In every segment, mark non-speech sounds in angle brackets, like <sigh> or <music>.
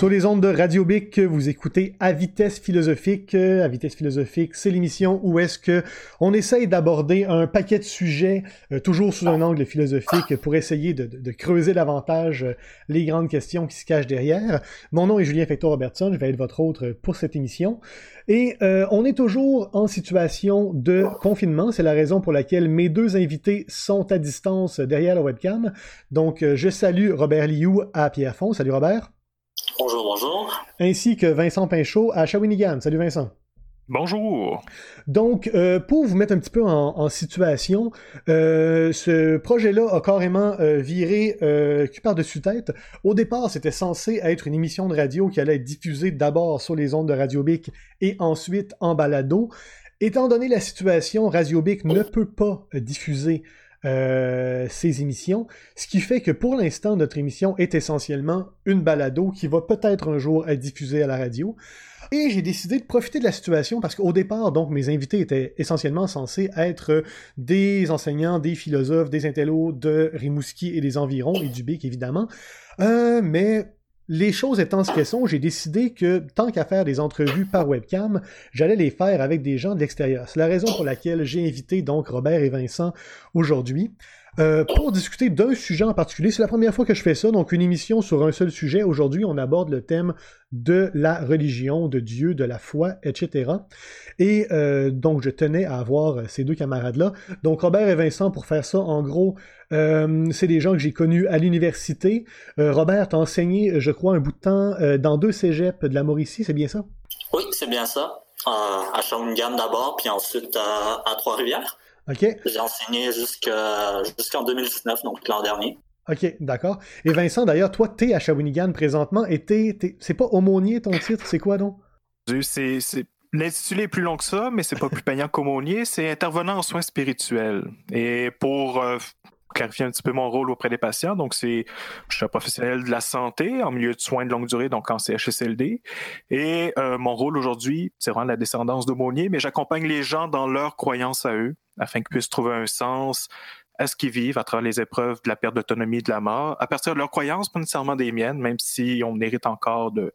Sur les ondes de Radio Bic, vous écoutez À vitesse philosophique. À vitesse philosophique, c'est l'émission où est-ce que on essaye d'aborder un paquet de sujets, euh, toujours sous un angle philosophique, pour essayer de, creuser davantage euh, les grandes questions qui se cachent derrière. Mon nom est Julien Fector Robertson, je vais être votre autre pour cette émission. Et euh, on est toujours en situation de confinement. C'est la raison pour laquelle mes deux invités sont à distance derrière la webcam. Donc, je salue Robert Liu à Pierrefonds. Salut Robert. Bonjour, bonjour. Ainsi que Vincent Pinchot à Shawinigan. Salut Vincent. Bonjour. Donc, euh, pour vous mettre un petit peu en, situation, euh, ce projet-là a carrément euh, viré cul par-dessus tête. Au départ, c'était censé être une émission de radio qui allait être diffusée d'abord sur les ondes de Radio Bic et ensuite en balado. Étant donné la situation, Radio Bic ne peut pas diffuser euh, ces émissions, ce qui fait que pour l'instant, notre émission est essentiellement une balado qui va peut-être un jour être diffusée à la radio. Et j'ai décidé de profiter de la situation parce qu'au départ, donc, mes invités étaient essentiellement censés être des enseignants, des philosophes, des intellos de Rimouski et des environs, et du BIC évidemment. Euh, mais les choses étant ce qu'elles sont, j'ai décidé que tant qu'à faire des entrevues par webcam, j'allais les faire avec des gens de l'extérieur. C'est la raison pour laquelle j'ai invité donc Robert et Vincent aujourd'hui. Euh, pour discuter d'un sujet en particulier. C'est la première fois que je fais ça, donc une émission sur un seul sujet. Aujourd'hui, on aborde le thème de la religion, de Dieu, de la foi, etc. Et euh, donc, je tenais à avoir ces deux camarades-là. Donc, Robert et Vincent, pour faire ça, en gros, euh, c'est des gens que j'ai connus à l'université. Robert, t'as enseigné, je crois, un bout de temps dans deux cégeps de la Mauricie, c'est bien ça? Oui, c'est bien ça. à Shawinigan d'abord, puis ensuite à Trois-Rivières. J'ai enseigné jusqu'en 2019, donc l'an dernier. OK, d'accord. Et Vincent, d'ailleurs, toi, tu es à Shawinigan présentement et c'est pas aumônier ton titre, c'est quoi donc? C'est, L'intitulé est plus long que ça, mais c'est pas plus payant qu'aumônier, c'est intervenant en soins spirituels. Et pour euh, clarifier un petit peu mon rôle auprès des patients. Donc, c'est, je suis un professionnel de la santé en milieu de soins de longue durée, donc en CHSLD. Et euh, mon rôle aujourd'hui, c'est vraiment la descendance d'aumônier, mais j'accompagne les gens dans leur croyance à eux, afin qu'ils puissent trouver un sens à ce qu'ils vivent à travers les épreuves de la perte d'autonomie de la mort, à partir de leurs croyances, pas nécessairement des miennes, même si on hérite encore de,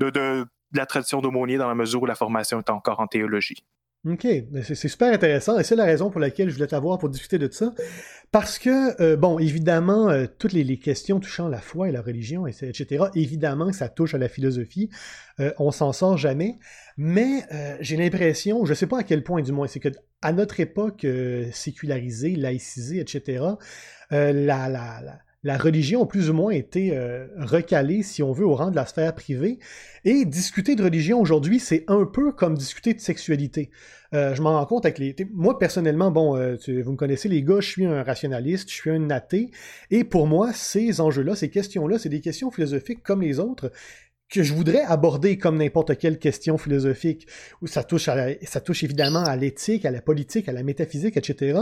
de, de la tradition d'aumônier dans la mesure où la formation est encore en théologie. OK, c'est super intéressant et c'est la raison pour laquelle je voulais t'avoir pour discuter de ça. Parce que, euh, bon, évidemment, euh, toutes les, questions touchant la foi et la religion, etc., évidemment que ça touche à la philosophie. Euh, on s'en sort jamais. Mais j'ai l'impression, je sais pas à quel point du moins, c'est que à notre époque sécularisée, laïcisée, etc., la, la, la la religion a plus ou moins été euh, recalée, si on veut, au rang de la sphère privée. Et discuter de religion aujourd'hui, c'est un peu comme discuter de sexualité. Euh, je m'en rends compte avec les... Moi, personnellement, bon, euh, vous me connaissez les gars, je suis un rationaliste, je suis un athée, et pour moi, ces enjeux-là, ces questions-là, c'est des questions philosophiques comme les autres, que je voudrais aborder comme n'importe quelle question philosophique, où ça touche, ça touche évidemment à l'éthique, à la politique, à la métaphysique, etc.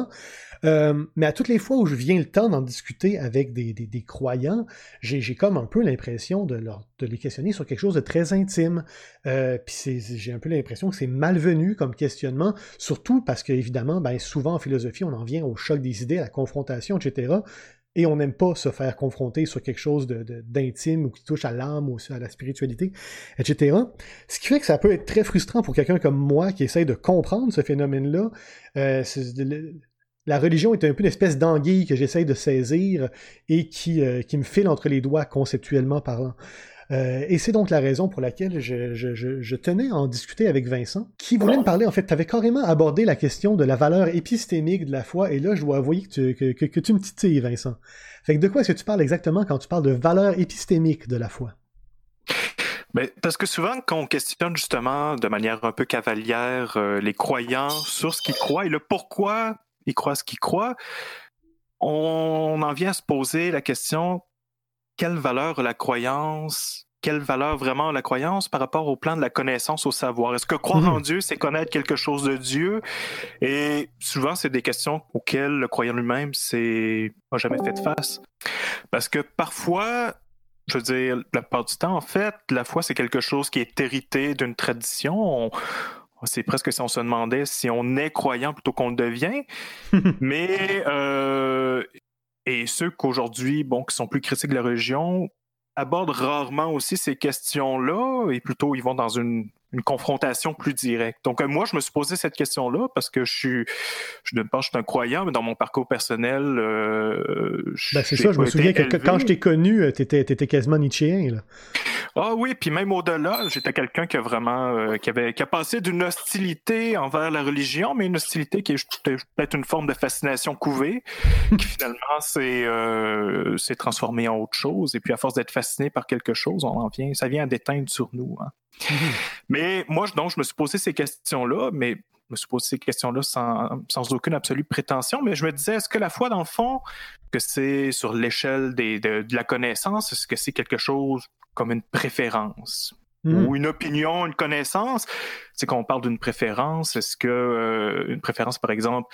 Euh, mais à toutes les fois où je viens le temps d'en discuter avec des, des, croyants, j'ai comme un peu l'impression de, leur, de les questionner sur quelque chose de très intime. Euh, Puis j'ai un peu l'impression que c'est malvenu comme questionnement, surtout parce qu'évidemment, ben, souvent en philosophie, on en vient au choc des idées, à la confrontation, etc et on n'aime pas se faire confronter sur quelque chose d'intime ou qui touche à l'âme ou à la spiritualité, etc. Ce qui fait que ça peut être très frustrant pour quelqu'un comme moi qui essaye de comprendre ce phénomène-là. Euh, la religion est un peu une espèce d'anguille que j'essaye de saisir et qui, euh, me file entre les doigts conceptuellement parlant. Euh, et c'est donc la raison pour laquelle je, tenais à en discuter avec Vincent, qui voulait me parler, en fait, tu avais carrément abordé la question de la valeur épistémique de la foi, et là, je dois avouer que tu, que, tu me titilles, Vincent. Fait que de quoi est-ce que tu parles exactement quand tu parles de valeur épistémique de la foi? Mais ben, parce que souvent, quand on questionne justement de manière un peu cavalière euh, les croyants sur ce qu'ils croient et le pourquoi ils croient ce qu'ils croient, on en vient à se poser la question quelle valeur la croyance? Quelle valeur vraiment la croyance par rapport au plan de la connaissance, au savoir? Est-ce que croire en mhm. Dieu, c'est connaître quelque chose de Dieu? Et souvent, c'est des questions auxquelles le croyant lui-même n'a jamais fait face. Parce que parfois, je veux dire, la plupart du temps, en fait, la foi, c'est quelque chose qui est hérité d'une tradition. C'est presque si on se demandait si on est croyant plutôt qu'on le devient. <laughs> Mais euh, et ceux qu'aujourd'hui, bon, qui sont plus critiques de la religion, abordent rarement aussi ces questions-là, et plutôt ils vont dans une une confrontation plus directe. Donc, euh, moi, je me suis posé cette question-là parce que je suis, je ne pas, je suis un croyant, mais dans mon parcours personnel, euh, ben, c'est ça, je me souviens que quand je t'ai connu, euh, tu étais, quasiment Nietzschéen, là. Ah oui, puis même au-delà, j'étais quelqu'un qui a vraiment, euh, qui avait, qui a passé d'une hostilité envers la religion, mais une hostilité qui est peut-être une forme de fascination couvée, qui <laughs> finalement s'est, s'est transformée en autre chose. Et puis, à force d'être fasciné par quelque chose, on en vient, ça vient à déteindre sur nous. Hein. <laughs> mais moi, donc, je me suis posé ces questions-là, mais je me suis posé ces questions-là sans, sans, aucune absolue prétention, mais je me disais, est-ce que la foi, dans le fond, que c'est sur l'échelle de, de, la connaissance, est-ce que c'est quelque chose comme une préférence? Hmm. ou une opinion, une connaissance. C'est qu'on parle d'une préférence. Est-ce que euh, une préférence, par exemple,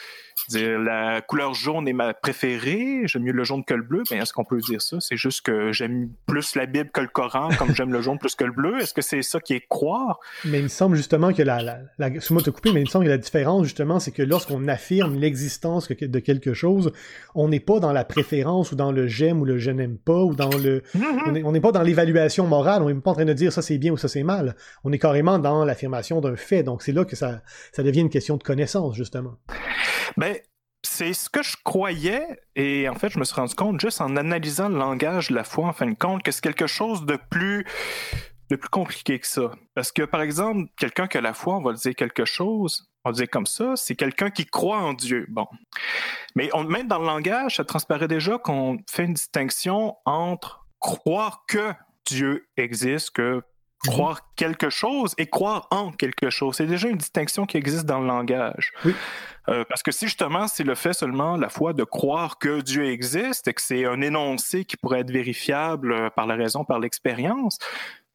dire la couleur jaune est ma préférée, j'aime mieux le jaune que le bleu, mais est-ce qu'on peut dire ça? C'est juste que j'aime plus la Bible que le Coran, comme j'aime le jaune plus que le bleu. Est-ce que c'est ça qui est croire? Mais il me semble justement que la, la, la moi te couper, mais il me semble que la différence, justement, c'est que lorsqu'on affirme l'existence de quelque chose, on n'est pas dans la préférence ou dans le j'aime ou le je n'aime pas ou dans le, mm-hmm. on n'est pas dans l'évaluation morale, on n'est pas en train de dire ça c'est bien ça c'est mal. On est carrément dans l'affirmation d'un fait. Donc c'est là que ça, ça devient une question de connaissance, justement. Ben, c'est ce que je croyais, et en fait, je me suis rendu compte, juste en analysant le langage de la foi, en fin de compte, que c'est quelque chose de plus, de plus compliqué que ça. Parce que, par exemple, quelqu'un qui a la foi, on va dire quelque chose, on va dire comme ça, c'est quelqu'un qui croit en Dieu. Bon. Mais on, même dans le langage, ça transparaît déjà qu'on fait une distinction entre croire que Dieu existe, que Mhm. croire quelque chose et croire en quelque chose. C'est déjà une distinction qui existe dans le langage. Euh, parce que si justement c'est le fait seulement, la foi, de croire que Dieu existe et que c'est un énoncé qui pourrait être vérifiable euh, par la raison, par l'expérience,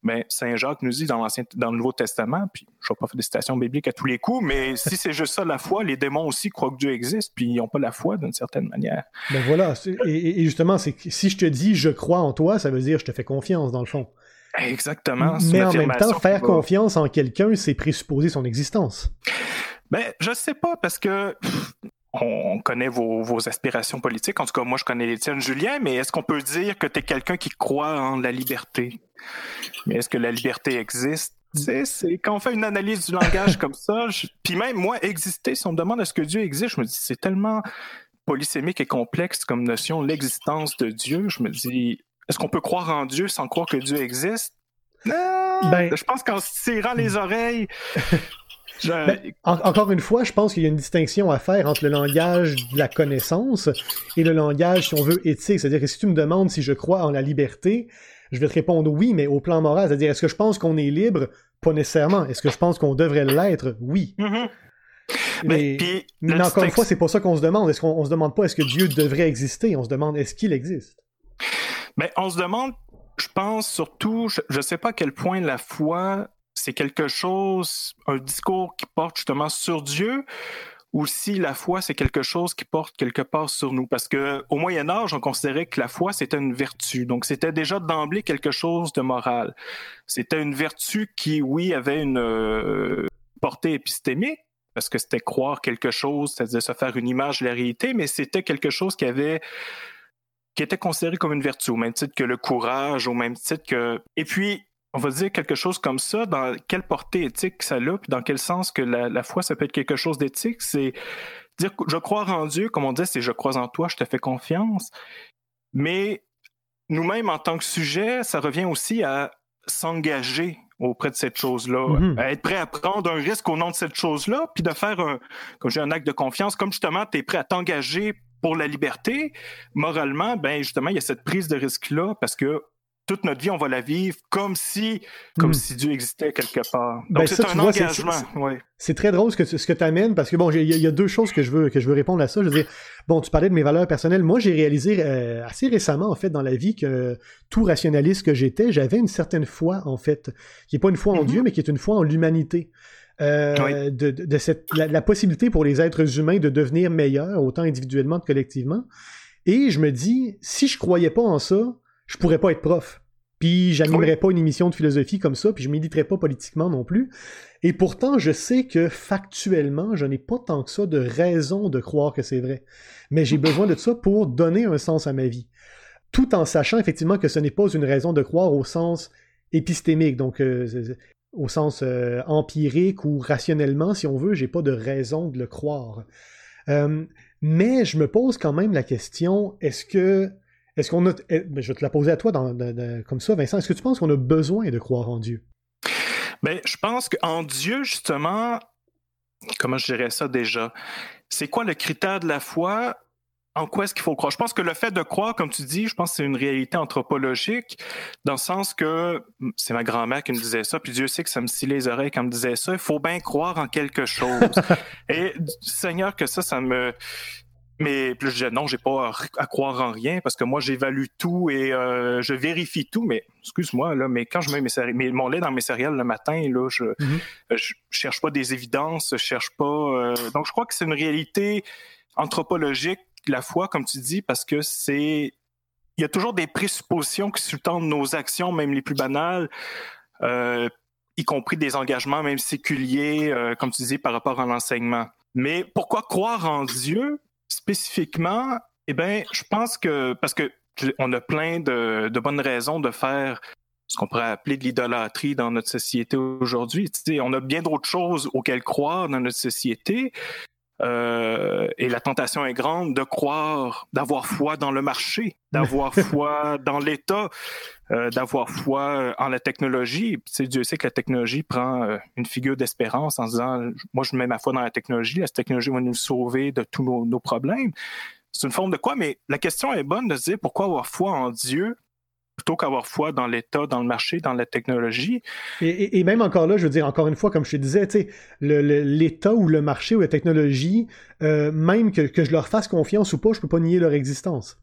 mais ben, Saint Jacques nous dit dans, dans le Nouveau Testament, puis je ne vais pas faire des citations bibliques à tous les coups, mais <laughs> si c'est juste ça la foi, les démons aussi croient que Dieu existe, puis ils n'ont pas la foi d'une certaine manière. Ben voilà, et, et justement, c'est si je te dis je crois en toi, ça veut dire je te fais confiance dans le fond. Exactement. Mais en même temps, faire confiance en quelqu'un, c'est présupposer son existence. Ben, je sais pas, parce que on connaît vos, aspirations politiques. En tout cas, moi, je connais les tiennes, Julien, mais est-ce qu'on peut dire que tu es quelqu'un qui croit en la liberté? Mais est-ce que la liberté existe? C'est, quand on fait une analyse du langage comme ça, <laughs> puis même moi, exister, si on me demande est-ce que Dieu existe, je me dis c'est tellement polysémique et complexe comme notion, l'existence de Dieu. Je me dis, est-ce qu'on peut croire en Dieu sans croire que Dieu existe? Ben, je pense qu'en se tirant les oreilles. <laughs> Ben, encore une fois, je pense qu'il y a une distinction à faire entre le langage de la connaissance et le langage, si on veut, éthique. C'est-à-dire que si tu me demandes si je crois en la liberté, je vais te répondre oui, mais au plan moral. C'est-à-dire, est-ce que je pense qu'on est libre? Pas nécessairement. Est-ce que je pense qu'on devrait l'être? Oui. Mm-hmm. Mais, mais encore une fois, c'est pas ça qu'on se demande. Est-ce qu'on se demande pas est-ce que Dieu devrait exister? On se demande est-ce qu'il existe? Mais on se demande, je pense surtout, je ne sais pas à quel point la foi, c'est quelque chose, un discours qui porte justement sur Dieu, ou si la foi, c'est quelque chose qui porte quelque part sur nous. Parce que au Moyen Âge, on considérait que la foi, c'était une vertu. Donc, c'était déjà d'emblée quelque chose de moral. C'était une vertu qui, oui, avait une euh, portée épistémique, parce que c'était croire quelque chose, c'est-à-dire se faire une image de la réalité, mais c'était quelque chose qui avait qui était considéré comme une vertu, au même titre que le courage, au même titre que... Et puis, on va dire quelque chose comme ça, dans quelle portée éthique ça a, puis dans quel sens que la, foi, ça peut être quelque chose d'éthique, c'est dire je crois en Dieu, comme on dit, c'est je crois en toi, je te fais confiance. Mais nous-mêmes, en tant que sujet, ça revient aussi à s'engager auprès de cette chose-là, mm-hmm. à être prêt à prendre un risque au nom de cette chose-là, puis de faire un, comme j'ai un acte de confiance, comme justement tu es prêt à t'engager pour la liberté, moralement, ben justement, il y a cette prise de risque-là parce que toute notre vie, on va la vivre comme si, comme hmm. si Dieu existait quelque part. Donc, ben, c'est un engagement. C'est très drôle ce que, ce que tu amènes parce que, bon, il y, a deux choses que je, veux, que je veux répondre à ça. Je veux dire, bon, tu parlais de mes valeurs personnelles. Moi, j'ai réalisé euh, assez récemment, en fait, dans la vie, que tout rationaliste que j'étais, j'avais une certaine foi, en fait, qui n'est pas une foi en mm-hmm. Dieu, mais qui est une foi en l'humanité. Euh, de, cette, la, possibilité pour les êtres humains de devenir meilleurs, autant individuellement que collectivement. Et je me dis, si je croyais pas en ça, je pourrais pas être prof. Puis j'animerais pas une émission de philosophie comme ça, puis je méditerais pas politiquement non plus. Et pourtant, je sais que factuellement, je n'ai pas tant que ça de raison de croire que c'est vrai. Mais j'ai besoin de ça pour donner un sens à ma vie. tout en sachant effectivement que ce n'est pas une raison de croire au sens épistémique, donc euh, au sens euh, empirique ou rationnellement, si on veut, j'ai pas de raison de le croire. Euh, mais je me pose quand même la question, est-ce que est-ce qu'on a. Eh, je vais te la poser à toi comme ça, Vincent. Est-ce que tu penses qu'on a besoin de croire en Dieu? Bien, je pense qu'en Dieu, justement, comment je dirais ça déjà? C'est quoi le critère de la foi? En quoi est-ce qu'il faut croire? Je pense que le fait de croire, comme tu dis, je pense que c'est une réalité anthropologique, dans le sens que c'est ma grand-mère qui me disait ça, puis Dieu sait que ça me scillait les oreilles quand elle me disait ça. Il faut bien croire en quelque chose. <laughs> Et Seigneur, que ça, ça me. Mais plus je disais non, j'ai pas à, croire en rien parce que moi j'évalue tout et euh, je vérifie tout. Mais excuse-moi là, mais quand je mets mes mon lait dans mes céréales le matin là, je, je cherche pas des évidences, je cherche pas. Euh, donc je crois que c'est une réalité anthropologique la foi, comme tu dis, parce que c'est. Il y a toujours des présuppositions qui sous-tendent nos actions, même les plus banales, euh, y compris des engagements, même séculiers, euh, comme tu dis, par rapport à l'enseignement. Mais pourquoi croire en Dieu spécifiquement? Eh bien, je pense que. Parce que on a plein de, de bonnes raisons de faire ce qu'on pourrait appeler de l'idolâtrie dans notre société aujourd'hui. On a bien d'autres choses auxquelles croire dans notre société. Euh, et la tentation est grande de croire, d'avoir foi dans le marché, d'avoir <laughs> foi dans l'État, euh, d'avoir foi euh, en la technologie. C'est Dieu sait que la technologie prend une figure d'espérance en disant, moi je mets ma foi dans la technologie, la technologie va nous sauver de tous nos, nos problèmes. C'est une forme de quoi, mais la question est bonne de se dire pourquoi avoir foi en Dieu plutôt qu'avoir foi dans l'État, dans le marché, dans la technologie. Et, même encore là, je veux dire, encore une fois, comme je te disais, l'État ou le marché ou la technologie, euh, même que, je leur fasse confiance ou pas, je peux pas nier leur existence.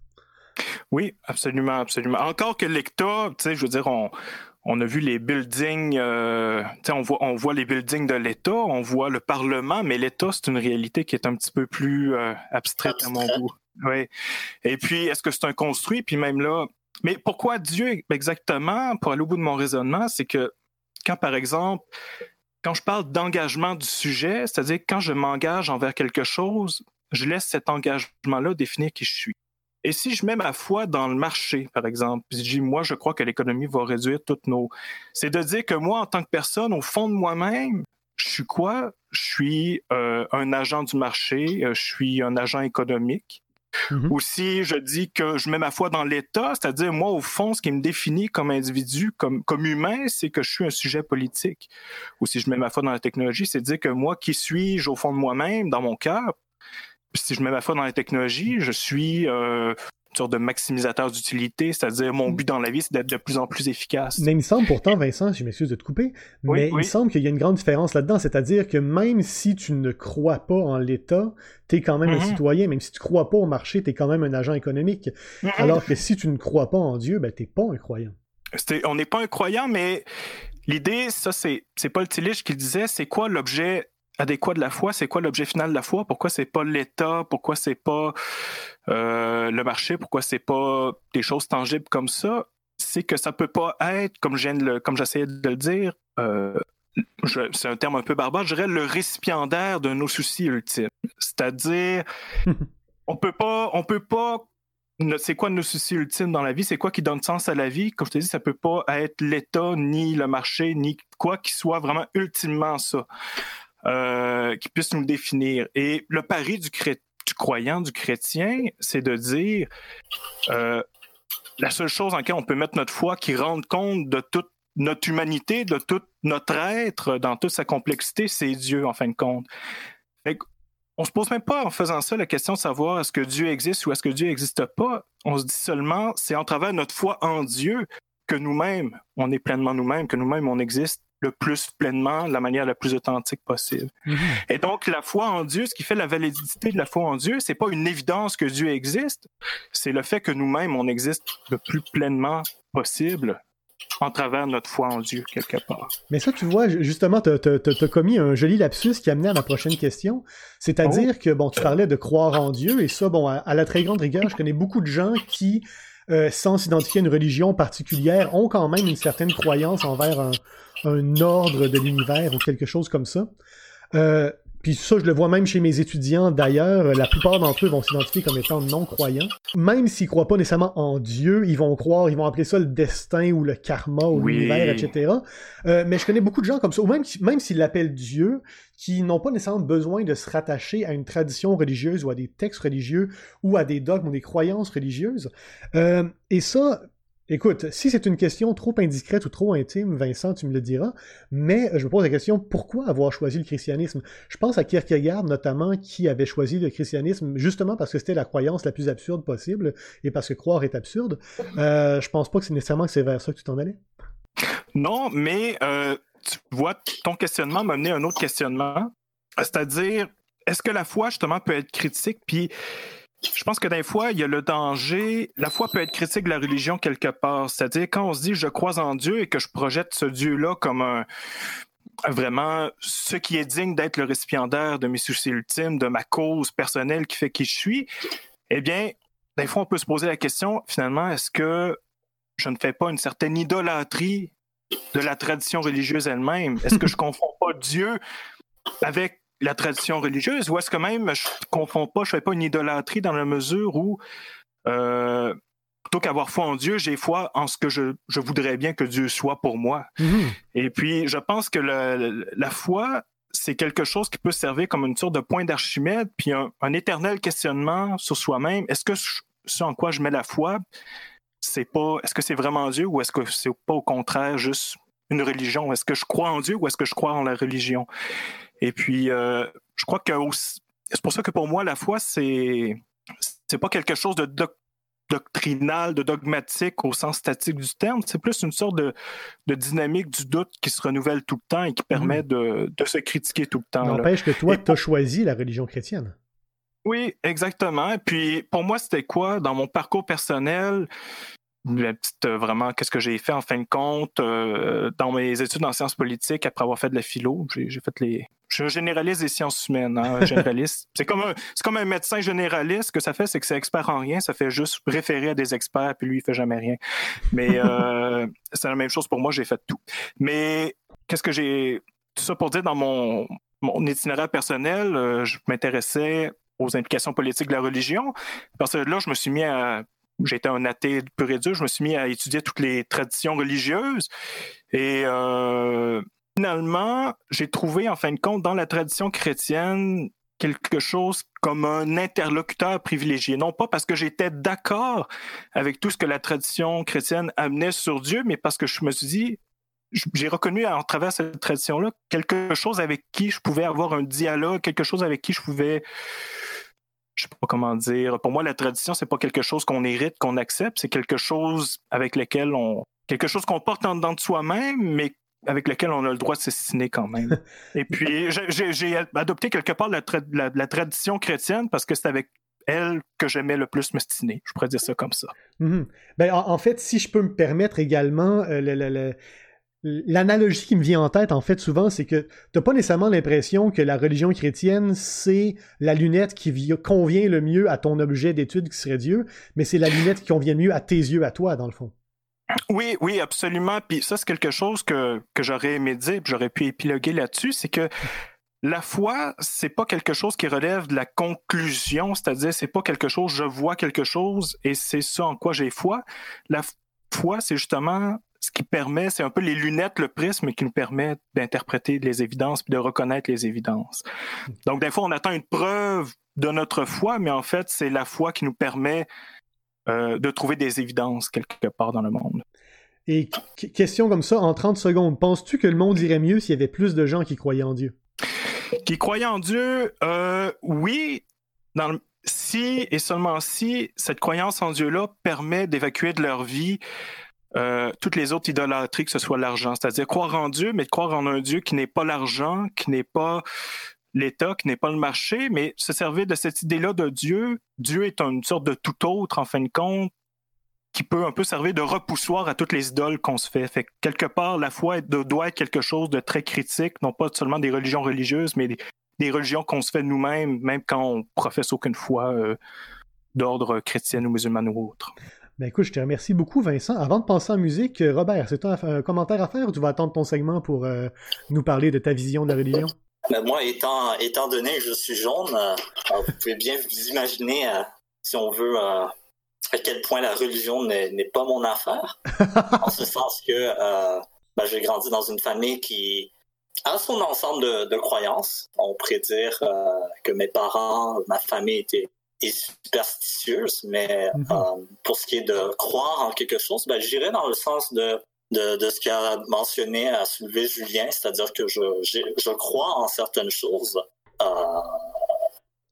Oui, absolument, absolument. Encore que l'État, tu sais, je veux dire, on, a vu les buildings, euh, on voit, on voit les buildings de l'État, on voit le Parlement, mais l'État, c'est une réalité qui est un petit peu plus euh, abstraite à mon goût. Oui. Et puis, est-ce que c'est un construit? Puis même là, mais pourquoi Dieu exactement, pour aller au bout de mon raisonnement, c'est que quand, par exemple, quand je parle d'engagement du sujet, c'est-à-dire quand je m'engage envers quelque chose, je laisse cet engagement-là définir qui je suis. Et si je mets ma foi dans le marché, par exemple, puis je dis, moi, je crois que l'économie va réduire toutes nos... C'est de dire que moi, en tant que personne, au fond de moi-même, je suis quoi? Je suis euh, un agent du marché, euh, je suis un agent économique. Ou si je dis que je mets ma foi dans l'État, c'est-à-dire moi, au fond, ce qui me définit comme individu, comme, comme humain, c'est que je suis un sujet politique. Ou si je mets ma foi dans la technologie, c'est dire que moi, qui suis-je au fond de moi-même, dans mon cœur? Si je mets ma foi dans la technologie, je suis euh, sorte de maximisateur d'utilité, c'est-à-dire mon but dans la vie, c'est d'être de plus en plus efficace. Mais il me semble pourtant, Vincent, je m'excuse de te couper, mais il me semble qu'il y a une grande différence là-dedans, c'est-à-dire que même si tu ne crois pas en l'État, tu es quand même un mm-hmm. citoyen, même si tu ne crois pas au marché, tu es quand même un agent économique. Mm-hmm. Alors que si tu ne crois pas en Dieu, ben t'es pas un croyant. on n'est pas un croyant, mais l'idée, ça, c'est, Paul Tillich qui disait, c'est quoi l'objet adéquat de la foi, c'est quoi l'objet final de la foi, pourquoi c'est pas l'État, pourquoi c'est pas euh, le marché, pourquoi c'est pas des choses tangibles comme ça, c'est que ça peut pas être, comme j'essayais de le dire, euh, c'est un terme un peu barbare, je dirais le récipiendaire de nos soucis ultimes. C'est-à-dire, <laughs> on peut pas, on peut pas c'est quoi nos soucis ultimes dans la vie? C'est quoi qui donne sens à la vie? Comme je te dis, ça peut pas être l'État, ni le marché, ni quoi qui soit vraiment ultimement ça. Euh, qui puisse nous définir. Et le pari du, croyant, du chrétien, c'est de dire euh, la seule chose en laquelle on peut mettre notre foi qui rende compte de toute notre humanité, de tout notre être, dans toute sa complexité, c'est Dieu, en fin de compte. Fait on se pose même pas en faisant ça la question de savoir est-ce que Dieu existe ou est-ce que Dieu n'existe pas. On se dit seulement, c'est en travers notre foi en Dieu que nous-mêmes, on est pleinement nous-mêmes, que nous-mêmes, on existe le plus pleinement, la manière la plus authentique possible. Mhm. Et donc, la foi en Dieu, ce qui fait la validité de la foi en Dieu, c'est pas une évidence que Dieu existe, c'est le fait que nous-mêmes, on existe le plus pleinement possible en travers notre foi en Dieu, quelque part. Mais ça, tu vois, justement, tu as, commis un joli lapsus qui amenait à ma prochaine question. C'est-à-dire oh. que, bon, tu parlais de croire en Dieu, et ça, bon, à, la très grande rigueur, je connais beaucoup de gens qui, euh, sans s'identifier à une religion particulière, ont quand même une certaine croyance envers un, un ordre de l'univers ou quelque chose comme ça. Euh, puis ça, je le vois même chez mes étudiants d'ailleurs, la plupart d'entre eux vont s'identifier comme étant non-croyants. Même s'ils croient pas nécessairement en Dieu, ils vont croire, ils vont appeler ça le destin ou le karma ou l'univers, etc. Euh, mais je connais beaucoup de gens comme ça, ou même, même s'ils l'appellent Dieu, qui n'ont pas nécessairement besoin de se rattacher à une tradition religieuse ou à des textes religieux ou à des dogmes ou des croyances religieuses. Euh, et ça, Écoute, si c'est une question trop indiscrète ou trop intime, Vincent, tu me le diras, mais je me pose la question, pourquoi avoir choisi le christianisme? Je pense à Kierkegaard notamment, qui avait choisi le christianisme justement parce que c'était la croyance la plus absurde possible et parce que croire est absurde. Euh, je pense pas que c'est nécessairement que c'est vers ça que tu t'en allais. Non, mais euh, tu vois, ton questionnement m'a amené à un autre questionnement, c'est-à-dire, est-ce que la foi, justement, peut être critique? Puis je pense que des fois, il y a le danger. La foi peut être critique de la religion quelque part. C'est-à-dire, quand on se dit je crois en Dieu et que je projette ce Dieu-là comme un, vraiment ce qui est digne d'être le récipiendaire de mes soucis ultimes, de ma cause personnelle qui fait qui je suis, eh bien, des fois, on peut se poser la question, finalement, est-ce que je ne fais pas une certaine idolâtrie de la tradition religieuse elle-même? Est-ce que je <laughs> confonds pas Dieu avec la tradition religieuse ou est-ce que même je confonds pas, je fais pas une idolâtrie dans la mesure où euh, plutôt qu'avoir foi en Dieu, j'ai foi en ce que je, voudrais bien que Dieu soit pour moi. Mm-hmm. Et puis, je pense que la foi, c'est quelque chose qui peut servir comme une sorte de point d'Archimède, puis un, éternel questionnement sur soi-même. Est-ce que ce en quoi je mets la foi, c'est pas, est-ce que c'est vraiment Dieu ou est-ce que c'est pas au contraire juste une religion? Est-ce que je crois en Dieu ou est-ce que je crois en la religion? Et puis, euh, je crois que c'est pour ça que pour moi, la foi, c'est c'est pas quelque chose de doctrinal, de dogmatique au sens statique du terme. C'est plus une sorte de, dynamique du doute qui se renouvelle tout le temps et qui permet mmh. de, se critiquer tout le temps. N'empêche que toi, tu as choisi la religion chrétienne. Oui, exactement. Et puis, pour moi, c'était quoi? Dans mon parcours personnel, la petite, euh, vraiment, qu'est-ce que j'ai fait en fin de compte euh, dans mes études en sciences politiques après avoir fait de la philo. J'ai fait les. Je généraliste des sciences humaines, hein, <laughs> généraliste. c'est comme un, comme un médecin généraliste. Ce que ça fait, c'est que c'est expert en rien. Ça fait juste référer à des experts, puis lui, il fait jamais rien. Mais <laughs> euh, c'est la même chose pour moi. J'ai fait tout. Mais qu'est-ce que j'ai tout ça pour dire dans mon mon itinéraire personnel, je m'intéressais aux implications politiques de la religion. Parce que là, je me suis mis à j'étais un athée pur et dur, je me suis mis à étudier toutes les traditions religieuses. Et euh, finalement, j'ai trouvé, en fin de compte, dans la tradition chrétienne, quelque chose comme un interlocuteur privilégié. Non pas parce que j'étais d'accord avec tout ce que la tradition chrétienne amenait sur Dieu, mais parce que je me suis dit, j'ai reconnu à travers cette tradition-là quelque chose avec qui je pouvais avoir un dialogue, quelque chose avec qui je pouvais je sais pas comment dire. Pour moi, la tradition, c'est pas quelque chose qu'on hérite, qu'on accepte, c'est quelque chose avec lequel on, quelque chose qu'on porte en dedans de soi-même, mais avec lequel on a le droit de s'estimer quand même. <laughs> Et puis, j'ai adopté quelque part la, tradition chrétienne parce que c'est avec elle que j'aimais le plus m'estiner. Je pourrais dire ça comme ça. Mm-hmm. ben, en, fait, si je peux me permettre également, euh, le, L'analogie qui me vient en tête, en fait, souvent, c'est que t'as pas nécessairement l'impression que la religion chrétienne, c'est la lunette qui convient le mieux à ton objet d'étude qui serait Dieu, mais c'est la lunette qui convient mieux à tes yeux, à toi, dans le fond. Oui, oui, absolument. Puis ça, c'est quelque chose que, que j'aurais aimé dire, puis j'aurais pu épiloguer là-dessus, c'est que la foi, c'est pas quelque chose qui relève de la conclusion, c'est-à-dire c'est pas quelque chose, je vois quelque chose et c'est ça en quoi j'ai foi. La foi, c'est justement ce qui permet, c'est un peu les lunettes, le prisme qui nous permet d'interpréter les évidences puis de reconnaître les évidences. Donc, des fois, on attend une preuve de notre foi, mais en fait, c'est la foi qui nous permet euh, de trouver des évidences quelque part dans le monde. Et question comme ça, en 30 secondes, penses-tu que le monde irait mieux s'il y avait plus de gens qui croyaient en Dieu? Qui croyaient en Dieu, euh, oui, dans si et seulement si cette croyance en Dieu-là permet d'évacuer de leur vie euh, toutes les autres idolâtries, que ce soit l'argent. C'est-à-dire croire en Dieu, mais croire en un Dieu qui n'est pas l'argent, qui n'est pas l'État, qui n'est pas le marché, mais se servir de cette idée-là de Dieu. Dieu est une sorte de tout autre, en fin de compte, qui peut un peu servir de repoussoir à toutes les idoles qu'on se fait. Fait que quelque part, la foi doit être quelque chose de très critique, non pas seulement des religions religieuses, mais des, religions qu'on se fait nous-mêmes, même quand on professe aucune foi euh, d'ordre chrétien ou musulman ou autre. Ben écoute, je te remercie beaucoup, Vincent. Avant de passer en musique, Robert, c'est un, un, commentaire à faire ou tu vas attendre ton segment pour euh, nous parler de ta vision de la religion? Ben, moi, étant, étant donné que je suis jaune, euh, vous pouvez bien vous imaginer, euh, si on veut, à quel point la religion n'est pas mon affaire. <laughs> en ce sens que ben, j'ai grandi dans une famille qui a son ensemble de, croyances. On pourrait dire que mes parents, ma famille était superstitieuse, mais mm-hmm. pour ce qui est de croire en quelque chose, ben, j'irais dans le sens de de, de ce qu'a mentionné à soulever Julien, c'est-à-dire que je, je crois en certaines choses. Euh,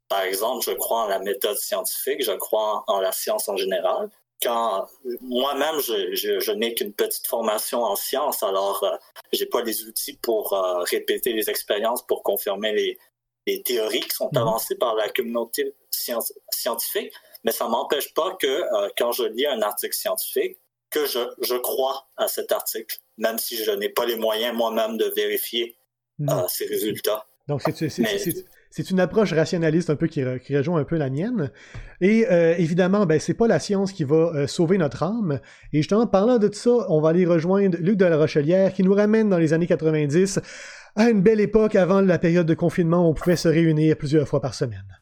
par exemple, je crois en la méthode scientifique, je crois en la science en général. Quand moi-même, je, je, je n'ai qu'une petite formation en science, alors euh, j'ai pas les outils pour euh, répéter les expériences pour confirmer les, les théories qui sont mhm. avancées par la communauté scientifique, mais ça m'empêche pas que euh, quand je lis un article scientifique, que je, je crois à cet article, même si je n'ai pas les moyens moi-même de vérifier euh, ces résultats. Donc, c'est une approche rationaliste un peu qui, qui, rejoint un peu la mienne. Et euh, évidemment, ben, c'est pas la science qui va euh, sauver notre âme. Et justement, parlant de ça, on va aller rejoindre Luc de la Rochelière qui nous ramène dans les années 90 à une belle époque avant la période de confinement on pouvait se réunir plusieurs fois par semaine.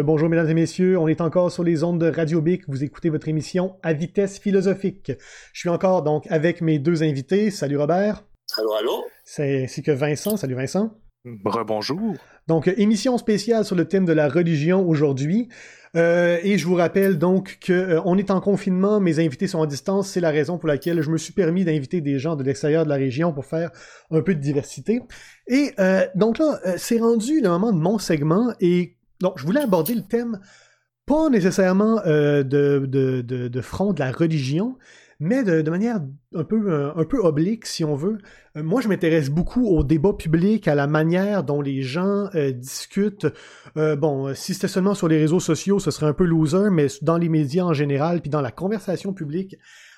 Bonjour mesdames et messieurs, on est encore sur les ondes de Radio Bic, vous écoutez votre émission à vitesse philosophique. Je suis encore donc avec mes deux invités. Salut Robert. Allô, allô? C'est que Vincent. Salut Vincent. Rebonjour. Donc, émission spéciale sur le thème de la religion aujourd'hui. Euh, et je vous rappelle donc que euh, on est en confinement, mes invités sont à distance, c'est la raison pour laquelle je me suis permis d'inviter des gens de l'extérieur de la région pour faire un peu de diversité. Et euh, donc là, c'est rendu le moment de mon segment et donc je voulais aborder le thème pas nécessairement de, de, front de la religion, mais de, manière un peu, euh, un peu oblique, si on veut. Euh, moi, je m'intéresse beaucoup au débat public, à la manière dont les gens euh, discutent. bon, si c'était seulement sur les réseaux sociaux, ce serait un peu loser, mais dans les médias en général, puis dans la conversation publique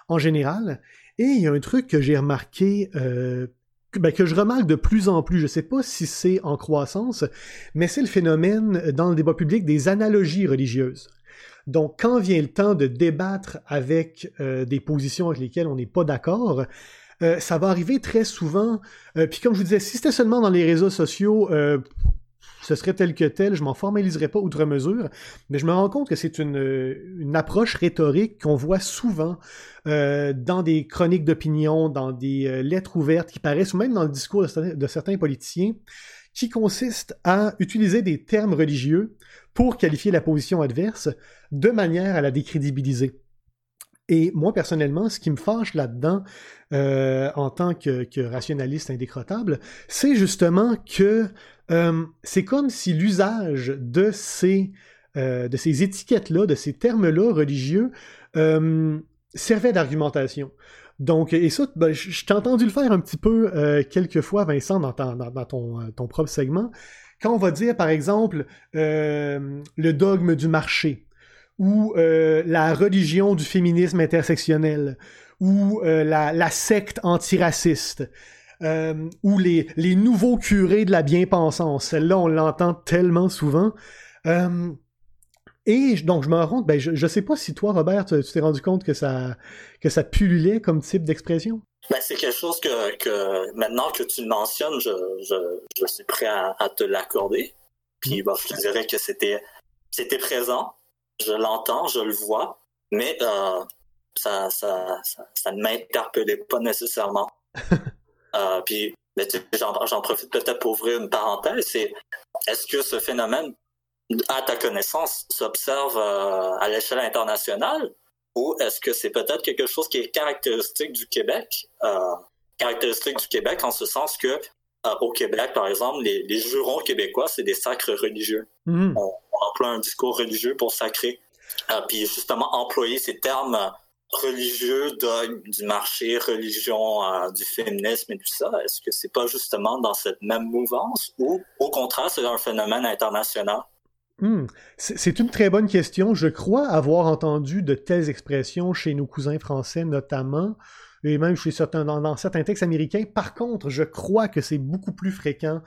en général. Et il y a un truc que j'ai remarqué, ben, que je remarque de plus en plus, je ne sais pas si c'est en croissance, mais c'est le phénomène dans le débat public des analogies religieuses. Donc, quand vient le temps de débattre avec euh, des positions avec lesquelles on n'est pas d'accord, euh, ça va arriver très souvent. Euh, puis comme je vous disais, si c'était seulement dans les réseaux sociaux, ce serait tel que tel, je m'en formaliserais pas outre mesure, mais je me rends compte que c'est une, une, approche rhétorique qu'on voit souvent dans des chroniques d'opinion, dans des lettres ouvertes qui paraissent, ou même dans le discours de certains politiciens, qui consiste à utiliser des termes religieux pour qualifier la position adverse de manière à la décrédibiliser. Et moi, personnellement, ce qui me fâche là-dedans, euh, en tant que, rationaliste indécrottable, c'est justement que euh, c'est comme si l'usage de ces, euh, ces étiquettes-là, de ces termes-là religieux, servait d'argumentation. Donc, et ça, ben, je t'ai entendu le faire un petit peu quelques fois, Vincent, dans, dans ton, ton, propre segment. Quand on va dire, par exemple, le dogme du marché, ou euh, la religion du féminisme intersectionnel, ou euh, la, secte antiraciste, euh, ou les, les, nouveaux curés de la bien-pensance. Celle-là, on l'entend tellement souvent. et donc, je me rends compte, ben, je ne sais pas si toi, Robert, tu t'es rendu compte que ça, que ça pullulait comme type d'expression. Ben, c'est quelque chose que, que, maintenant que tu le mentionnes, je, je, je suis prêt à, à te l'accorder. Puis mmh. je te dirais que c'était c'était présent je l'entends, je le vois, mais euh, ça, ça, ça, ne m'interpellait pas nécessairement. <laughs> euh, puis, j'en profite peut-être pour ouvrir une parenthèse. C'est est-ce que ce phénomène, à ta connaissance, s'observe euh, à l'échelle internationale ou est-ce que c'est peut-être quelque chose qui est caractéristique du Québec, euh, caractéristique du Québec en ce sens que au Québec, par exemple, les, jurons québécois, c'est des sacres religieux. Mm-hmm. On, emploie un discours religieux pour sacrer. Euh, puis justement, employer ces termes religieux du marché, religion, euh, du féminisme et tout ça, est-ce que c'est pas justement dans cette même mouvance ou au contraire, c'est un phénomène international? Hmm. C'est une très bonne question. Je crois avoir entendu de telles expressions chez nos cousins français notamment et même chez certains, dans, certains textes américains. Par contre, je crois que c'est beaucoup plus fréquent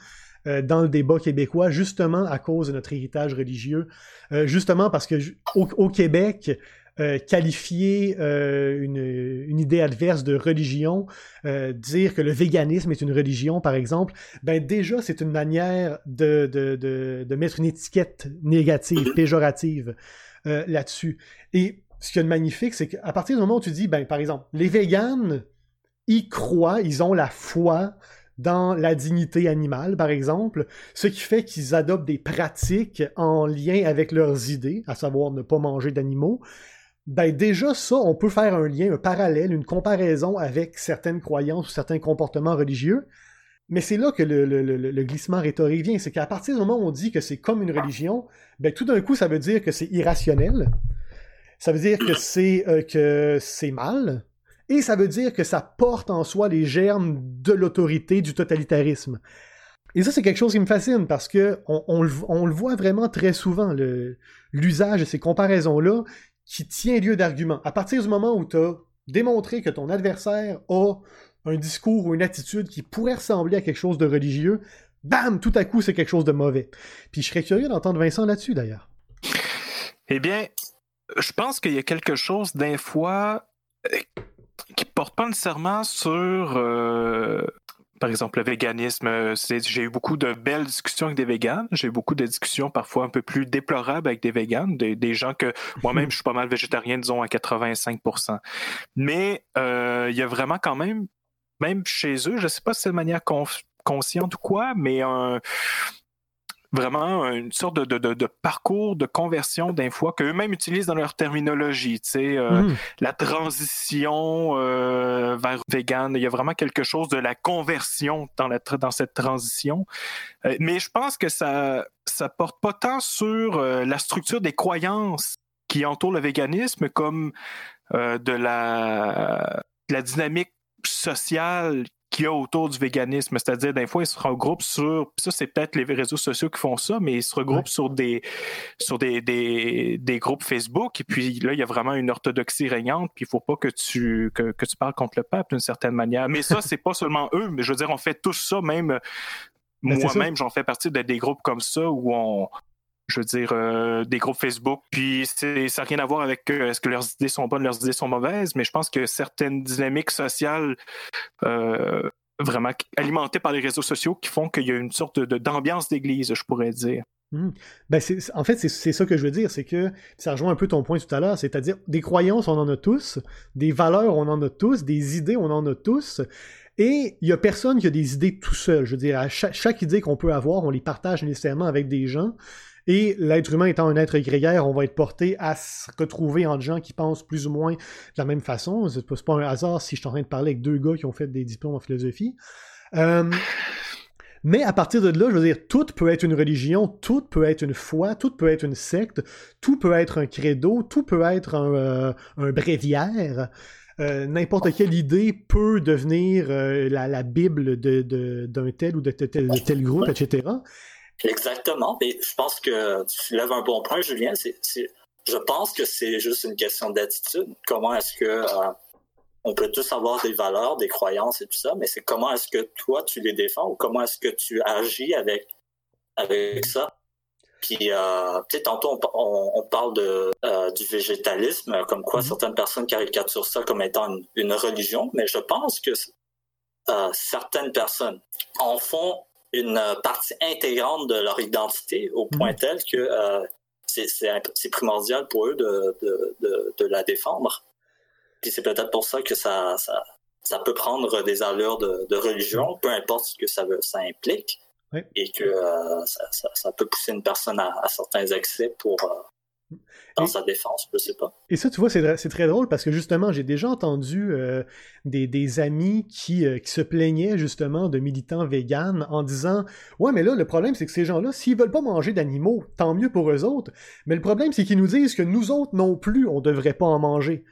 euh, dans le débat québécois, justement à cause de notre héritage religieux, euh, justement parce que au, Québec, euh, qualifier une, une, idée adverse de religion, dire que le véganisme est une religion, par exemple, ben déjà c'est une manière de, de, de, de, mettre une étiquette négative, <coughs> péjorative là-dessus. Et ce qui est magnifique, c'est qu'à partir du moment où tu dis, ben, par exemple, les véganes, ils croient, ils ont la foi dans la dignité animale, par exemple, ce qui fait qu'ils adoptent des pratiques en lien avec leurs idées, à savoir ne pas manger d'animaux. Ben déjà ça, on peut faire un lien, un parallèle, une comparaison avec certaines croyances ou certains comportements religieux. Mais c'est là que le, glissement rhétorique vient, c'est qu'à partir du moment où on dit que c'est comme une religion, ben tout d'un coup ça veut dire que c'est irrationnel, ça veut dire que c'est euh, que c'est mal, et ça veut dire que ça porte en soi les germes de l'autorité, du totalitarisme. Et ça, c'est quelque chose qui me fascine parce que on, le voit vraiment très souvent, l'usage de ces comparaisons-là qui tient lieu d'argument. À partir du moment où tu as démontré que ton adversaire a un discours ou une attitude qui pourrait ressembler à quelque chose de religieux, bam, tout à coup, c'est quelque chose de mauvais. Puis je serais curieux d'entendre Vincent là-dessus, d'ailleurs. Eh bien, je pense qu'il y a quelque chose d'un fois euh, qui porte pas nécessairement sur, euh, par exemple, le véganisme. J'ai eu beaucoup de belles discussions avec des véganes. J'ai eu beaucoup de discussions parfois un peu plus déplorables avec des véganes, des, gens que moi-même, <laughs> je suis pas mal végétarien, disons à 85 Mais euh, il y a vraiment quand même, même chez eux, je sais pas si c'est de manière consciente ou quoi, mais un vraiment une sorte de, de, de, parcours de conversion d'un fois qu'eux-mêmes utilisent dans leur terminologie. Tu sais, euh, mm. la transition euh, vers vegan, il y a vraiment quelque chose de la conversion dans, la, dans cette transition. Euh, mais je pense que ça ça porte pas tant sur la structure des croyances qui entourent le véganisme comme de la, de la dynamique sociale qu'il y a autour du véganisme. C'est-à-dire, des fois, ils se regroupent sur. Ça, c'est peut-être les réseaux sociaux qui font ça, mais ils se regroupent sur des sur des, des, des, groupes Facebook. Et puis là, il y a vraiment une orthodoxie régnante. Puis il faut pas que tu que, que tu parles contre le pape d'une certaine manière. Mais ça, c'est pas <laughs> seulement eux, mais je veux dire, on fait tous ça, même ben, moi-même, j'en fais partie de des groupes comme ça où on, je veux dire, euh, des groupes Facebook. Puis ça n'a rien à voir avec euh, est-ce que leurs idées sont bonnes, leurs idées sont mauvaises, mais je pense que certaines dynamiques sociales euh, vraiment alimentées par les réseaux sociaux qui font qu'il y a une sorte d'ambiance d'église, je pourrais dire. Mmh. Ben en fait, c'est, ça que je veux dire, c'est que ça rejoint un peu ton point tout à l'heure, c'est-à-dire des croyances, on en a tous, des valeurs, on en a tous, des idées, on en a tous, et il n'y a personne qui a des idées tout seul. Je veux dire, chaque, chaque idée qu'on peut avoir, on les partage nécessairement avec des gens. Et l'être humain étant un être grégaire, on va être porté à se retrouver entre gens qui pensent plus ou moins de la même façon. C'est pas un hasard si je suis en train de parler avec deux gars qui ont fait des diplômes en philosophie. Euh, mais à partir de là, je veux dire, tout peut être une religion, tout peut être une foi, tout peut être une secte, tout peut être un credo, tout peut être un, euh, bréviaire. Euh, n'importe quelle idée peut devenir la, Bible d'un tel ou de tel groupe, etc. Exactement. Et je pense que tu lèves un bon point, Julien. Je pense que c'est juste une question d'attitude. Comment est-ce que euh, on peut tous avoir des valeurs, des croyances et tout ça, mais c'est comment est-ce que toi tu les défends ou comment est-ce que tu agis avec avec ça? Puis, euh, tu sais, tantôt on, on, parle de euh, du végétalisme, comme quoi mm-hmm. certaines personnes caricaturent ça comme étant une, une religion, mais je pense que euh, certaines personnes en font une euh, partie intégrante de leur identité au point mhm. tel que euh, c'est primordial pour eux de, de, de, la défendre. Puis c'est peut-être pour ça que ça, ça, ça, peut prendre des allures de, religion, peu importe ce que ça, veut, ça implique, et que euh, ça, ça, peut pousser une personne à, à certains excès pour, dans sa défense, je sais pas. Et ça, tu vois, c'est très drôle parce que justement, j'ai déjà entendu euh, des, amis qui, euh, qui, se plaignaient justement de militants véganes en disant Ouais, mais là, le problème, c'est que ces gens-là, s'ils veulent pas manger d'animaux, tant mieux pour eux autres. Mais le problème, c'est qu'ils nous disent que nous autres non plus, on devrait pas en manger.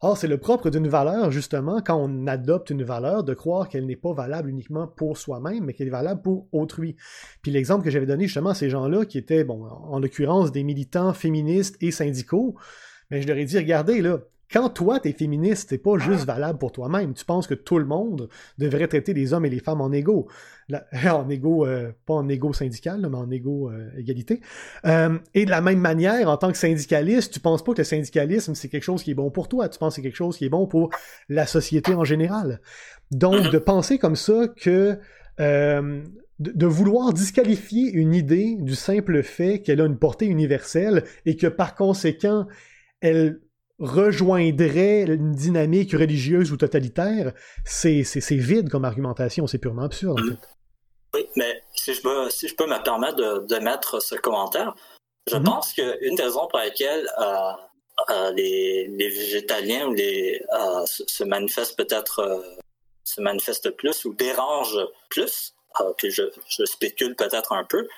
Or, c'est le propre d'une valeur, justement, quand on adopte une valeur, de croire qu'elle n'est pas valable uniquement pour soi-même, mais qu'elle est valable pour autrui. Puis l'exemple que j'avais donné justement à ces gens-là, qui étaient, bon, en l'occurrence, des militants féministes et syndicaux, mais ben, je leur ai dit, regardez, là, quand toi, t'es féministe, c'est pas juste valable pour toi-même. Tu penses que tout le monde devrait traiter les hommes et les femmes en égaux. <laughs> en égaux, euh, pas en égaux syndical, mais en égaux euh, égalité. Euh, et de la même manière, en tant que syndicaliste, tu penses pas que le syndicalisme, c'est quelque chose qui est bon pour toi. Tu penses que c'est quelque chose qui est bon pour la société en général. Donc, de penser comme ça que... de vouloir disqualifier une idée du simple fait qu'elle a une portée universelle et que par conséquent, elle rejoindrait une dynamique religieuse ou totalitaire, c'est vide comme argumentation, c'est purement absurde en mm. fait. Oui, mais si je peux, si je peux me permettre de, de mettre ce commentaire, je mm-hmm. pense qu'une des raisons pour laquelle euh, euh, les, les, végétaliens les, euh, se, manifestent peut-être se manifestent plus ou dérangent plus, puis je, je spécule peut-être un peu,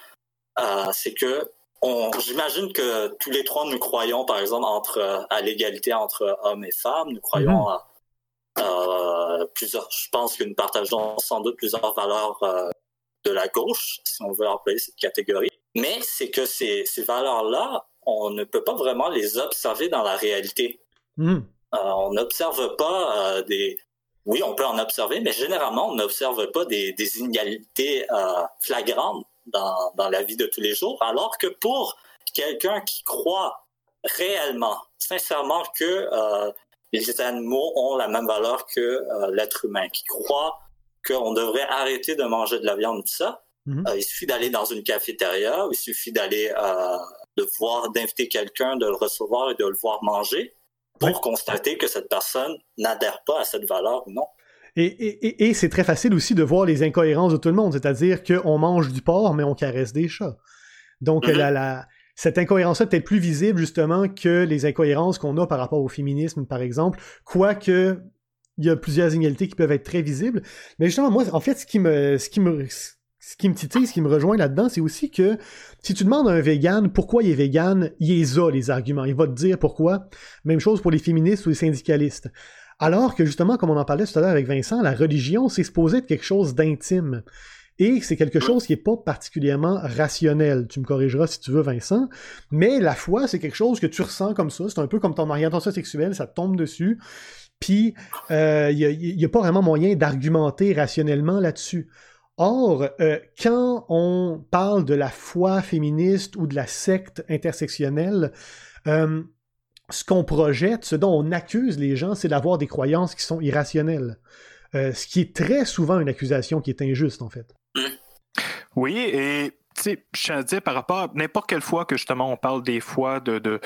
c'est que j'imagine que tous les trois nous croyons, par exemple, entre à l'égalité entre hommes et femmes. Nous croyons mhm. à, plusieurs. Je pense que nous partageons sans doute plusieurs valeurs euh, de la gauche, si on veut employer cette catégorie. Mais c'est que ces, ces valeurs-là, on ne peut pas vraiment les observer dans la réalité. Mhm. Euh, on n'observe pas euh, des. Oui, on peut en observer, mais généralement, on n'observe pas des, des inégalités flagrantes dans, dans la vie de tous les jours, alors que pour quelqu'un qui croit réellement, sincèrement que euh, les animaux ont la même valeur que euh, l'être humain, qui croit qu'on devrait arrêter de manger de la viande, tout ça, mhm. euh, il suffit d'aller dans une cafétéria, il suffit d'aller de voir, d'inviter quelqu'un, de le recevoir et de le voir manger pour constater que cette personne n'adhère pas à cette valeur ou non. Et, c'est très facile aussi de voir les incohérences de tout le monde, c'est-à-dire qu'on mange du porc, mais on caresse des chats. Donc, mm-hmm. cette incohérence-là est peut-être plus visible, justement, que les incohérences qu'on a par rapport au féminisme, par exemple, quoique il y a plusieurs inégalités qui peuvent être très visibles. Mais justement, moi, en fait, ce qui me, ce qui me, ce qui me titille, ce qui me rejoint là-dedans, c'est aussi que si tu demandes à un vegan pourquoi il est vegan, il les a, les arguments. Il va te dire pourquoi. Même chose pour les féministes ou les syndicalistes. Alors que justement, comme on en parlait tout à l'heure avec Vincent, la religion, c'est supposé être quelque chose d'intime. Et c'est quelque chose qui n'est pas particulièrement rationnel. Tu me corrigeras si tu veux, Vincent. Mais la foi, c'est quelque chose que tu ressens comme ça. C'est un peu comme ton orientation sexuelle, ça tombe dessus. Puis, il euh, n'y a, pas vraiment moyen d'argumenter rationnellement là-dessus. Or, euh, quand on parle de la foi féministe ou de la secte intersectionnelle, euh, ce qu'on projette, ce dont on accuse les gens, c'est d'avoir des croyances qui sont irrationnelles. ce qui est très souvent une accusation qui est injuste, en fait. Oui, et je tiens à dire par rapport à n'importe quelle fois que justement on parle des fois de, de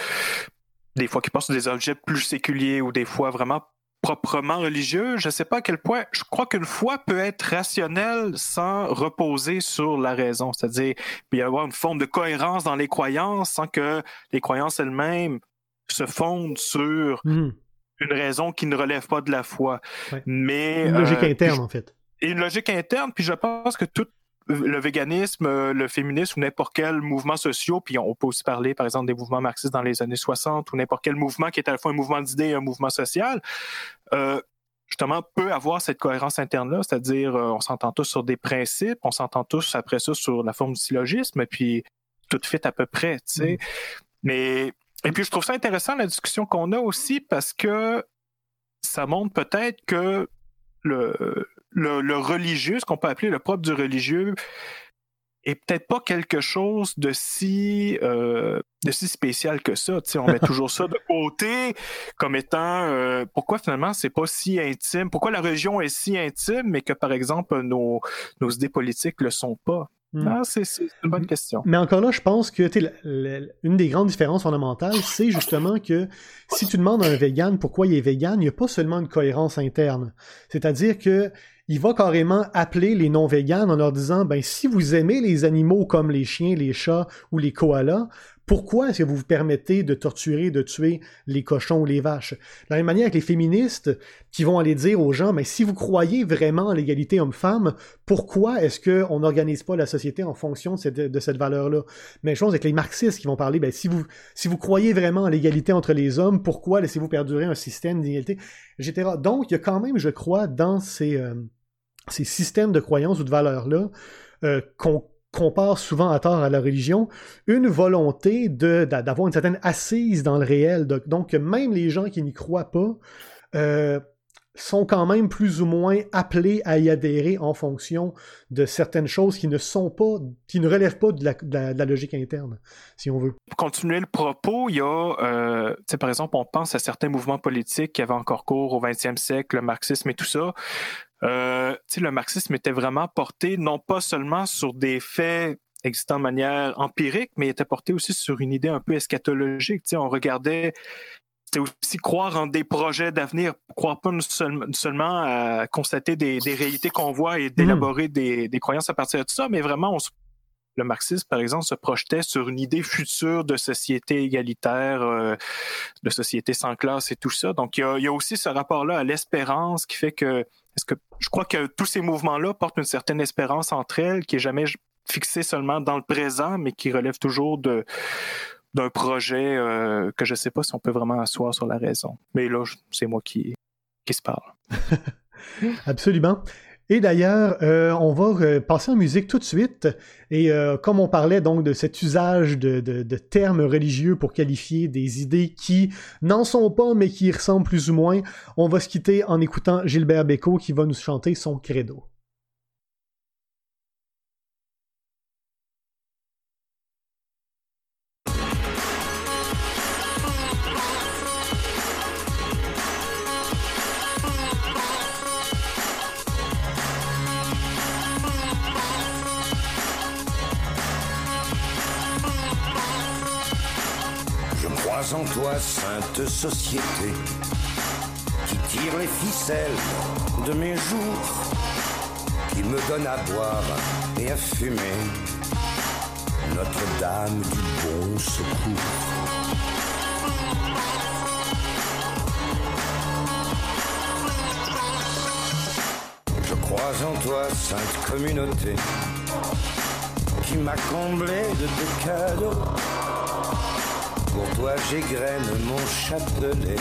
des fois qui passent des objets plus séculiers ou des fois vraiment proprement religieux, je ne sais pas à quel point, je crois qu'une foi peut être rationnelle sans reposer sur la raison. C'est-à-dire, il y avoir une forme de cohérence dans les croyances sans que les croyances elles-mêmes se fondent sur hmm. une raison qui ne relève pas de la foi. Mais, une logique euh, interne, en fait. une logique interne, puis je pense que tout le véganisme, euh, le féminisme ou n'importe quel mouvement social, puis on peut aussi parler, par exemple, des mouvements marxistes dans les années 60 ou n'importe quel mouvement qui est à la fois un mouvement d'idées et un mouvement social, euh, justement, peut avoir cette cohérence interne-là, c'est-à-dire euh, on s'entend tous sur des principes, on s'entend tous après ça sur la forme du syllogisme, puis tout fait à peu près, tu sais. Mm. Mais, et puis je trouve ça intéressant la discussion qu'on a aussi parce que ça montre peut-être que le, le, religieux, ce qu'on peut appeler le propre du religieux, est peut-être pas quelque chose de si euh, de si spécial que ça. on met <laughs> toujours ça de côté comme étant euh, pourquoi finalement c'est pas si intime, pourquoi la religion est si intime, mais que par exemple nos, nos idées politiques le sont pas? Hmm. Ah, c'est une bonne question. Mais encore là, je pense que une des grandes différences fondamentales, c'est justement que si tu demandes à un vegan pourquoi il est vegan, il n'y a pas seulement une cohérence interne. C'est-à-dire que il va carrément appeler les non-véganes en leur disant ben si vous aimez les animaux comme les chiens, les chats ou les koalas, pourquoi est-ce que vous vous permettez de torturer, de tuer les cochons ou les vaches? De la même manière que les féministes qui vont aller dire aux gens, mais si vous croyez vraiment à l'égalité homme-femme, pourquoi est-ce qu'on n'organise pas la société en fonction de cette, valeur-là? Même chose avec les marxistes qui vont parler, ben, si vous, croyez vraiment à l'égalité entre les hommes, pourquoi laissez-vous perdurer un système d'égalité, etc. Donc, il y a quand même, je crois, dans ces, euh, ces systèmes de croyances ou de valeurs-là, euh, qu'on compare souvent à tort à la religion, une volonté d'avoir une certaine assise dans le réel. Donc, même les gens qui n'y croient pas euh, sont quand même plus ou moins appelés à y adhérer en fonction de certaines choses qui ne sont pas, qui ne relèvent pas de la, logique interne, si on veut. Pour continuer le propos, il y a, euh, par exemple, on pense à certains mouvements politiques qui avaient encore cours au 20e siècle, le marxisme et tout ça. Euh, le marxisme était vraiment porté non pas seulement sur des faits existant de manière empirique, mais il était porté aussi sur une idée un peu eschatologique. on regardait c'était aussi croire en des projets d'avenir, croire pas seulement à constater des, réalités qu'on voit et d'élaborer des, croyances à partir de ça, mais vraiment, le marxisme, par exemple, se projetait sur une idée future de société égalitaire, euh, de société sans classe et tout ça. Donc, il y a, aussi ce rapport-là à l'espérance qui fait que je crois que tous ces mouvements-là portent une certaine espérance entre elles, qui est jamais fixée seulement dans le présent, mais qui relève toujours de d'un projet euh, que je ne sais pas si on peut vraiment asseoir sur la raison. Mais là, c'est moi qui, qui se parle. <laughs> Absolument. Et d'ailleurs, euh, on va euh, passer en musique tout de suite. Et euh, comme on parlait donc de cet usage de, termes religieux pour qualifier des idées qui n'en sont pas, mais qui ressemblent plus ou moins, on va se quitter en écoutant Gilbert Bécaud qui va nous chanter son credo. Sainte société, qui tire les ficelles de mes jours, qui me donne à boire et à fumer. Notre-Dame du bon secours. Je crois en toi, sainte communauté, qui m'a comblé de tes cadeaux. Pour toi, j'égrène mon chapelet.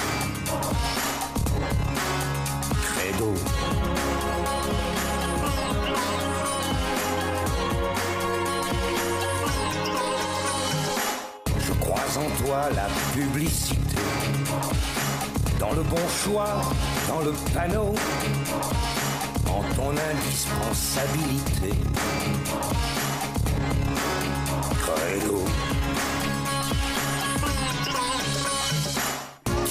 Credo. Je crois en toi la publicité. Dans le bon choix, dans le panneau, en ton indispensabilité. Credo.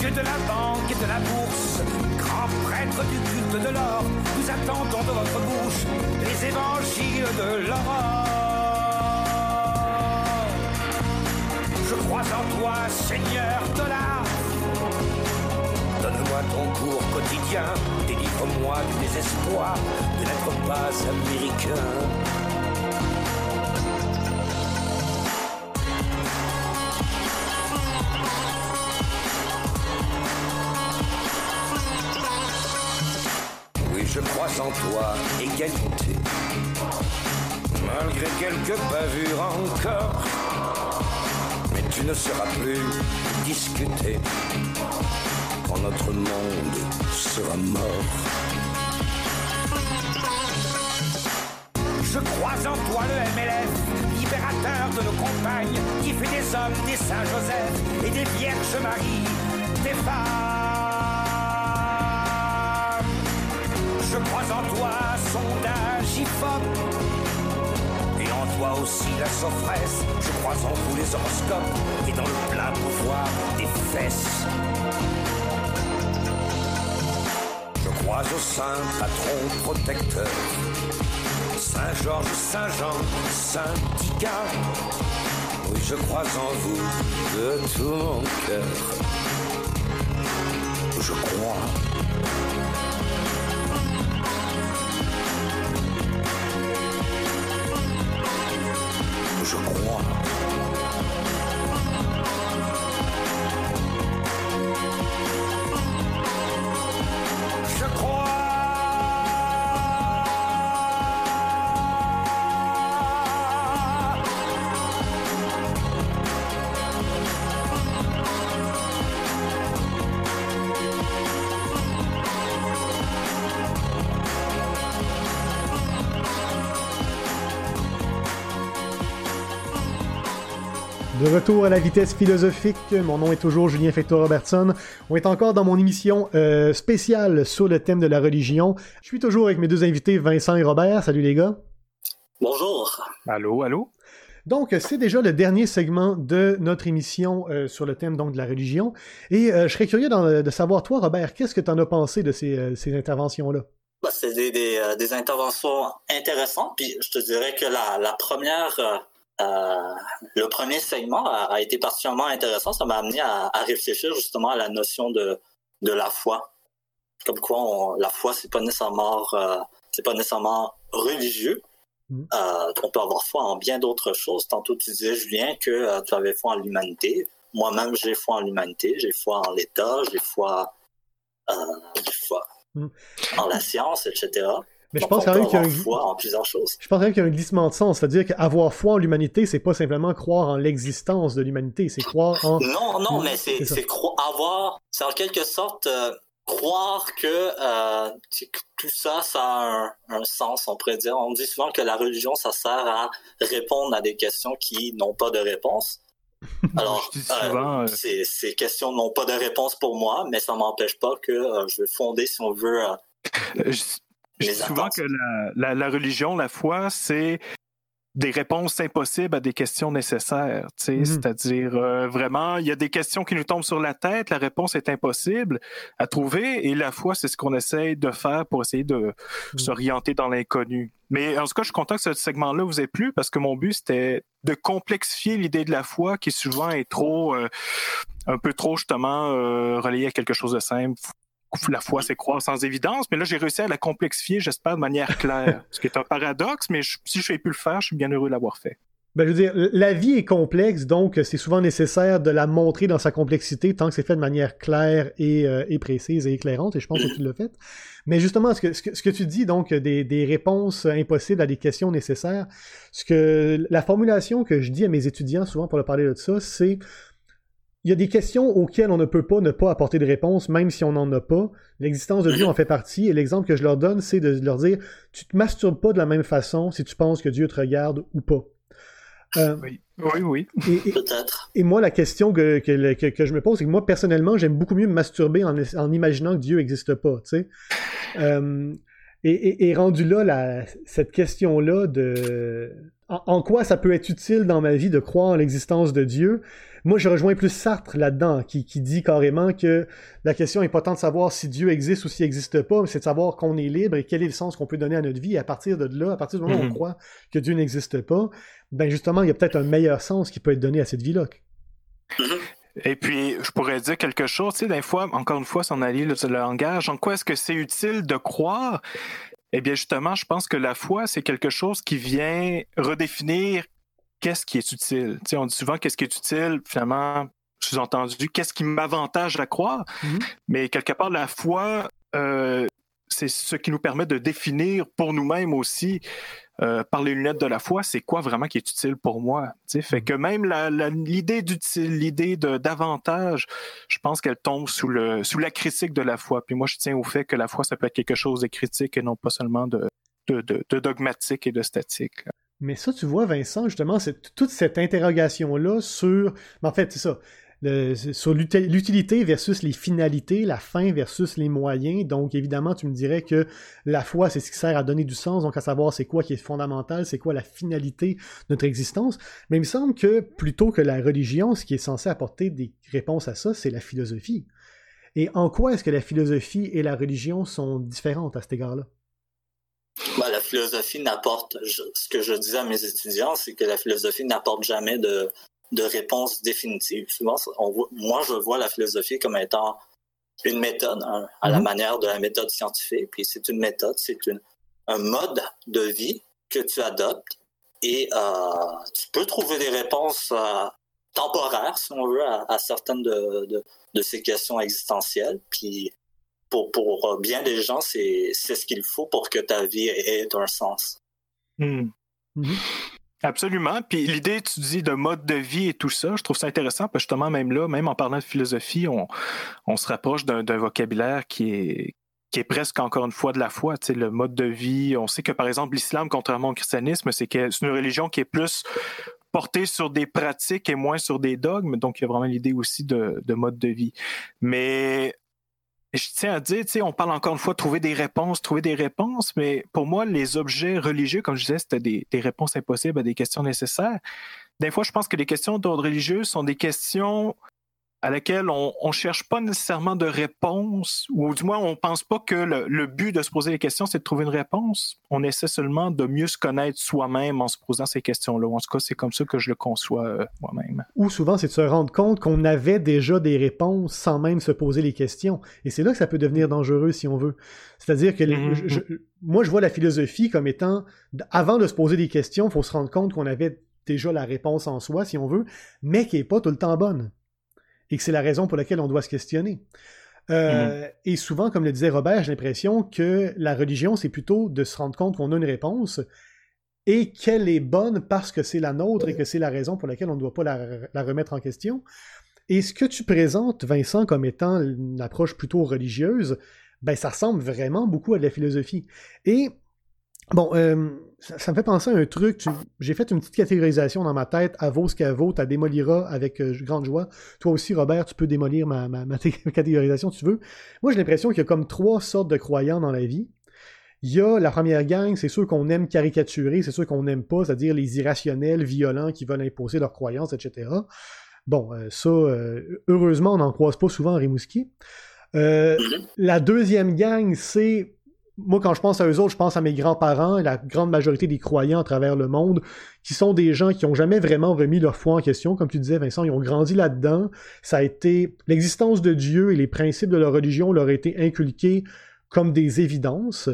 De la banque et de la bourse, grand prêtre du culte de l'or, nous attendons de votre bouche les évangiles de l'aurore. Je crois en toi, Seigneur dollar. Donne-moi ton cours quotidien, délivre-moi du désespoir de n'être pas américain. En toi, égalité. Malgré quelques bavures encore, mais tu ne seras plus discuté quand notre monde sera mort. Je crois en toi, le MLF, libérateur de nos compagnes, qui fait des hommes des Saint-Joseph et des Vierges Marie, des femmes. Je crois en toi, sondage IFOP. Et en toi aussi la sophresse. Je crois en vous les horoscopes et dans le plat pouvoir des fesses. Je crois au saint patron protecteur. Saint Georges, Saint Jean, Saint Dica. Oui, je crois en vous de tout mon cœur. Je crois. Je crois. Retour à la vitesse philosophique, mon nom est toujours Julien Fector Robertson. On est encore dans mon émission euh, spéciale sur le thème de la religion. Je suis toujours avec mes deux invités, Vincent et Robert. Salut les gars. Bonjour. Allô, allô? Donc, c'est déjà le dernier segment de notre émission euh, sur le thème donc de la religion. Et euh, je serais curieux de savoir, toi, Robert, qu'est-ce que tu en as pensé de ces, ces interventions-là? Bah, c'est des, des, euh, des interventions intéressantes. Puis je te dirais que la, la première, euh, le premier segment a, a été particulièrement intéressant. Ça m'a amené à, à réfléchir justement à la notion de, de la foi. Comme quoi, on- la foi, c'est pas nécessairement, euh, c'est pas nécessairement religieux. Mhm. Euh, on peut avoir foi en bien d'autres choses. Tantôt, tu disais, Julien, que tu avais foi en l'humanité. Moi-même, j'ai foi en l'humanité, j'ai foi en l'État, j'ai foi, foi Mhm. en la science, etc. Mais je pense quand même qu'il y a un, avoir foi en plusieurs choses. je pense quand même qu'il y a un glissement de sens. C'est-à-dire qu'avoir foi en l'humanité, c'est pas simplement croire en l'existence de l'humanité, c'est croire en... Non, non, mais c'est c'est cro- avoir, c'est en quelque sorte euh, croire que, euh, que tout ça, ça a un, un sens, on pourrait dire. On dit souvent que la religion, ça sert à répondre à des questions qui n'ont pas de réponse. <laughs> Alors, euh, souvent, euh, ces, ces questions n'ont pas de réponse pour moi, mais ça m'empêche pas que euh, je vais fonder, si on veut, euh, <laughs> Je, je dis souvent que la, la- la religion, la foi, c'est des réponses impossibles à des questions nécessaires. Mhm. C'est-à-dire, euh, vraiment, il y a des questions qui nous tombent sur la tête, la réponse est impossible à trouver, et la foi, c'est ce qu'on essaye de faire pour essayer de s'orienter dans l'inconnu. Mais en tout cas, je suis content que ce segment-là vous ait plu, parce que mon but, c'était de complexifier l'idée de la foi, qui souvent est trop, euh, un peu trop, justement, euh, relayée à quelque chose de simple la foi, c'est croire sans évidence, mais là, j'ai réussi à la complexifier, j'espère, de manière claire. <laughs> ce qui est un paradoxe, mais si je n'ai pu le faire, je suis bien heureux de l'avoir fait. Ben, je veux dire, la vie est complexe, donc c'est souvent nécessaire de la montrer dans sa complexité tant que c'est fait de manière claire et, euh, précise et éclairante, et je pense que tu l'as fait. Mais justement, ce que, ce que, tu dis, donc, des, des, réponses impossibles à des questions nécessaires, ce que la formulation que je dis à mes étudiants souvent pour leur parler de ça, c'est il y a des questions auxquelles on ne peut pas ne pas apporter de réponse, même si on n'en a pas. L'existence de Dieu en fait partie, et l'exemple que je leur donne, c'est de leur dire, tu te masturbes pas de la même façon si tu penses que Dieu te regarde ou pas. Euh, oui, oui. Et, Peut-être. Et moi, la question que, que, que, je me pose, c'est que moi, personnellement, j'aime beaucoup mieux me masturber en, en imaginant que Dieu n'existe pas, tu sais. Euh, et, et, rendu là, la, cette question-là de en, quoi ça peut être utile dans ma vie de croire en l'existence de Dieu, moi je rejoins plus Sartre là-dedans, qui, qui, dit carrément que la question n'est pas tant de savoir si Dieu existe ou s'il n'existe pas, mais c'est de savoir qu'on est libre et quel est le sens qu'on peut donner à notre vie. Et à partir de là, à partir du moment où on mhm. croit que Dieu n'existe pas, ben justement, il y a peut-être un meilleur sens qui peut être donné à cette vie-là. Mhm. Et puis, je pourrais dire quelque chose, tu sais, des fois, encore une fois, son allié, le, le langage, en quoi est-ce que c'est utile de croire? Eh bien, justement, je pense que la foi, c'est quelque chose qui vient redéfinir qu'est-ce qui est utile? Tu sais, on dit souvent qu'est-ce qui est utile, finalement, sous-entendu, qu'est-ce qui m'avantage à croire? Mm-hmm. Mais quelque part, la foi, euh, c'est ce qui nous permet de définir pour nous-mêmes aussi euh, par les lunettes de la foi, c'est quoi vraiment qui est utile pour moi? Fait mm. que même l'idée d'utile, l'idée d'avantage, je pense qu'elle tombe sous, le, sous la critique de la foi. Puis moi, je tiens au fait que la foi, ça peut être quelque chose de critique et non pas seulement de, de, dogmatique et de statique. Mais ça, tu vois, Vincent, justement, c'est toute cette interrogation-là sur. en fait, ça sur l'utilité versus les finalités, la fin versus les moyens. Donc, évidemment, tu me dirais que la foi, c'est ce qui sert à donner du sens, donc à savoir c'est quoi qui est fondamental, c'est quoi la finalité de notre existence. Mais il me semble que plutôt que la religion, ce qui est censé apporter des réponses à ça, c'est la philosophie. Et en quoi est-ce que la philosophie et la religion sont différentes à cet égard-là? Ben, la philosophie n'apporte, ce que je disais à mes étudiants, c'est que la philosophie n'apporte jamais de, de réponse définitive. Souvent, moi, je vois la philosophie comme étant une méthode, hein, à la mhm. manière de la méthode scientifique. Puis c'est une méthode, c'est un mode de vie que tu adoptes et euh, tu peux trouver des réponses euh, temporaires, si on veut, à, certaines de, ces questions existentielles. Puis pour, pour bien des gens, c'est ce qu'il faut pour que ta vie ait, un sens. Hmm. Mhm. Absolument. Puis l'idée, tu dis, de mode de vie et tout ça, je trouve ça intéressant parce que justement, même là, même en parlant de philosophie, on, on se rapproche d'un vocabulaire qui est, qui est presque encore une fois de la foi, tu sais, le mode de vie. On sait que par exemple l'islam, contrairement au christianisme, c'est que c'est une religion qui est plus portée sur des pratiques et moins sur des dogmes. Donc il y a vraiment l'idée aussi de, de mode de vie. Mais je tiens à dire, tu sais, on parle encore une fois de trouver des réponses, trouver des réponses, mais pour moi, les objets religieux, comme je disais, c'était des, des réponses impossibles à des questions nécessaires. Des fois, je pense que les questions d'ordre religieux sont des questions à laquelle on ne cherche pas nécessairement de réponse, ou du moins on pense pas que le, but de se poser les questions, c'est de trouver une réponse. On essaie seulement de mieux se connaître soi-même en se posant ces questions-là. En tout cas, c'est comme ça que je le conçois euh, moi-même. Ou souvent, c'est de se rendre compte qu'on avait déjà des réponses sans même se poser les questions. Et c'est là que ça peut devenir dangereux si on veut. C'est-à-dire que mm-hmm. moi, je vois la philosophie comme étant, avant de se poser des questions, il faut se rendre compte qu'on avait déjà la réponse en soi, si on veut, mais qui n'est pas tout le temps bonne et que c'est la raison pour laquelle on doit se questionner. Euh, mm-hmm. Et souvent, comme le disait Robert, j'ai l'impression que la religion, c'est plutôt de se rendre compte qu'on a une réponse et qu'elle est bonne parce que c'est la nôtre et que c'est la raison pour laquelle on ne doit pas la, remettre en question. Et ce que tu présentes, Vincent, comme étant une approche plutôt religieuse, ben ça ressemble vraiment beaucoup à de la philosophie. Et Bon, euh, ça, me fait penser à un truc. J'ai fait une petite catégorisation dans ma tête. À vaut ce qu'elle vaut, tu démoliras avec euh, grande joie. Toi aussi, Robert, tu peux démolir ma, <laughs> catégorisation si tu veux. Moi, j'ai l'impression qu'il y a comme trois sortes de croyants dans la vie. Il y a la première gang, c'est ceux qu'on aime caricaturer, c'est ceux qu'on n'aime pas, c'est-à-dire les irrationnels, violents, qui veulent imposer leurs croyances, etc. Bon, euh, ça, heureusement, on n'en croise pas souvent en Rimouski. La deuxième gang, c'est moi, quand je pense à eux autres, je pense à mes grands-parents et la grande majorité des croyants à travers le monde, qui sont des gens qui ont jamais vraiment remis leur foi en question. Comme tu disais, Vincent, ils ont grandi là-dedans. Ça a été l'existence de Dieu et les principes de leur religion leur ont été inculqués comme des évidences.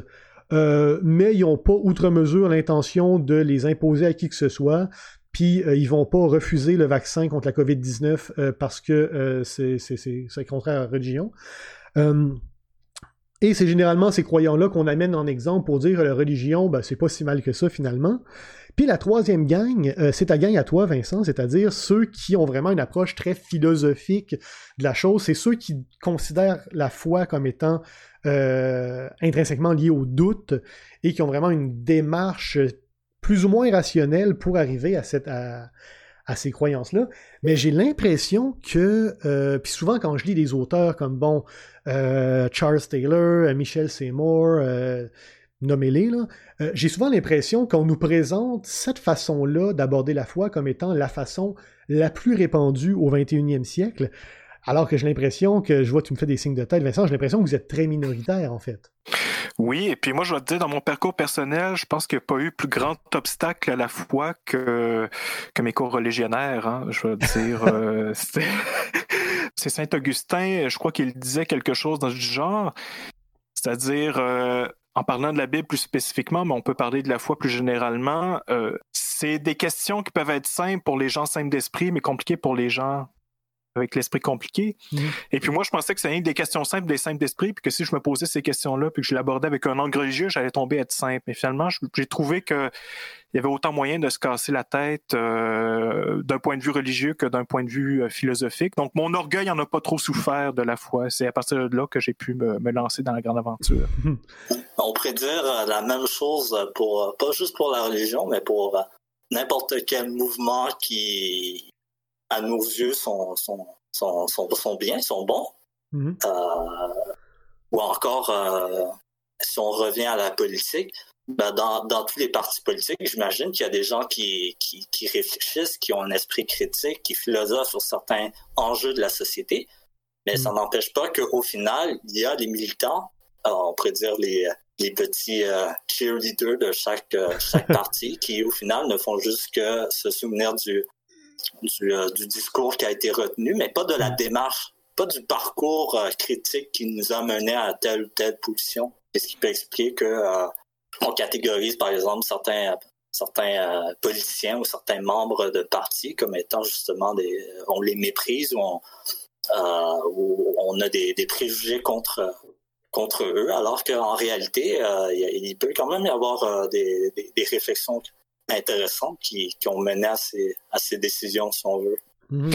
Euh, mais ils n'ont pas outre mesure l'intention de les imposer à qui que ce soit, puis euh, ils vont pas refuser le vaccin contre la COVID-19 euh, parce que euh, c'est contraire à la religion. Et c'est généralement ces croyants-là qu'on amène en exemple pour dire la religion, ben, c'est pas si mal que ça finalement. Puis la troisième gang, c'est ta gang à toi, Vincent, c'est-à-dire ceux qui ont vraiment une approche très philosophique de la chose. C'est ceux qui considèrent la foi comme étant intrinsèquement liée au doute et qui ont vraiment une démarche plus ou moins rationnel pour arriver à, cette, ces croyances-là. Mais j'ai l'impression que, euh, puis souvent quand je lis des auteurs comme, bon, euh, Charles Taylor, Michel Seymour, euh, nommez-les, j'ai souvent l'impression qu'on nous présente cette façon-là d'aborder la foi comme étant la façon la plus répandue au 21e siècle, alors que j'ai l'impression que, je vois tu me fais des signes de tête, Vincent, j'ai l'impression que vous êtes très minoritaire, en fait. Oui, et puis moi, je vais te dire, dans mon parcours personnel, je pense qu'il n'y a pas eu plus grand obstacle à la foi que, que mes cours religionnaires. Hein. Je veux dire, euh, <laughs> c'est Saint-Augustin, je crois qu'il disait quelque chose dans ce genre. C'est-à-dire, euh, en parlant de la Bible plus spécifiquement, mais on peut parler de la foi plus généralement, euh, c'est des questions qui peuvent être simples pour les gens simples d'esprit, mais compliquées pour les gens avec l'esprit compliqué. Mhm. Et puis moi, je pensais que c'était des questions simples, des simples d'esprit, puis que si je me posais ces questions-là, puis que je l'abordais avec un angle religieux, j'allais tomber à être simple. Mais finalement, j'ai trouvé qu'il y avait autant moyen de se casser la tête euh, d'un point de vue religieux que d'un point de vue euh, philosophique. Donc mon orgueil n'en a pas trop souffert de la foi. C'est à partir de là que j'ai pu me, lancer dans la grande aventure. <laughs> On pourrait dire euh, la même chose pour pas juste pour la religion, mais pour n'importe quel mouvement qui à nos yeux, sont, sont, sont, sont, bien, sont bons. Mm-hmm. Euh, ou encore, euh, si on revient à la politique, ben dans, dans tous les partis politiques, j'imagine qu'il y a des gens qui, qui, qui, réfléchissent, qui ont un esprit critique, qui philosophent sur certains enjeux de la société. Mais ça mm-hmm. n'empêche pas qu'au final, il y a des militants, on pourrait dire les, les petits euh, cheerleaders de chaque, chaque <laughs> parti, qui au final ne font juste que se souvenir du, euh, du, discours qui a été retenu, mais pas de la démarche, pas du parcours euh, critique qui nous a mené à telle ou telle position. Et ce qui peut expliquer que euh, on catégorise, par exemple, certains certains politiciens ou certains membres de partis comme étant justement des on les méprise ou on, on a des, préjugés contre contre eux, alors qu'en réalité, il, peut quand même y avoir des, des réflexions intéressantes qui, qui ont mené à ces, à ces, décisions, si on veut. Mhm.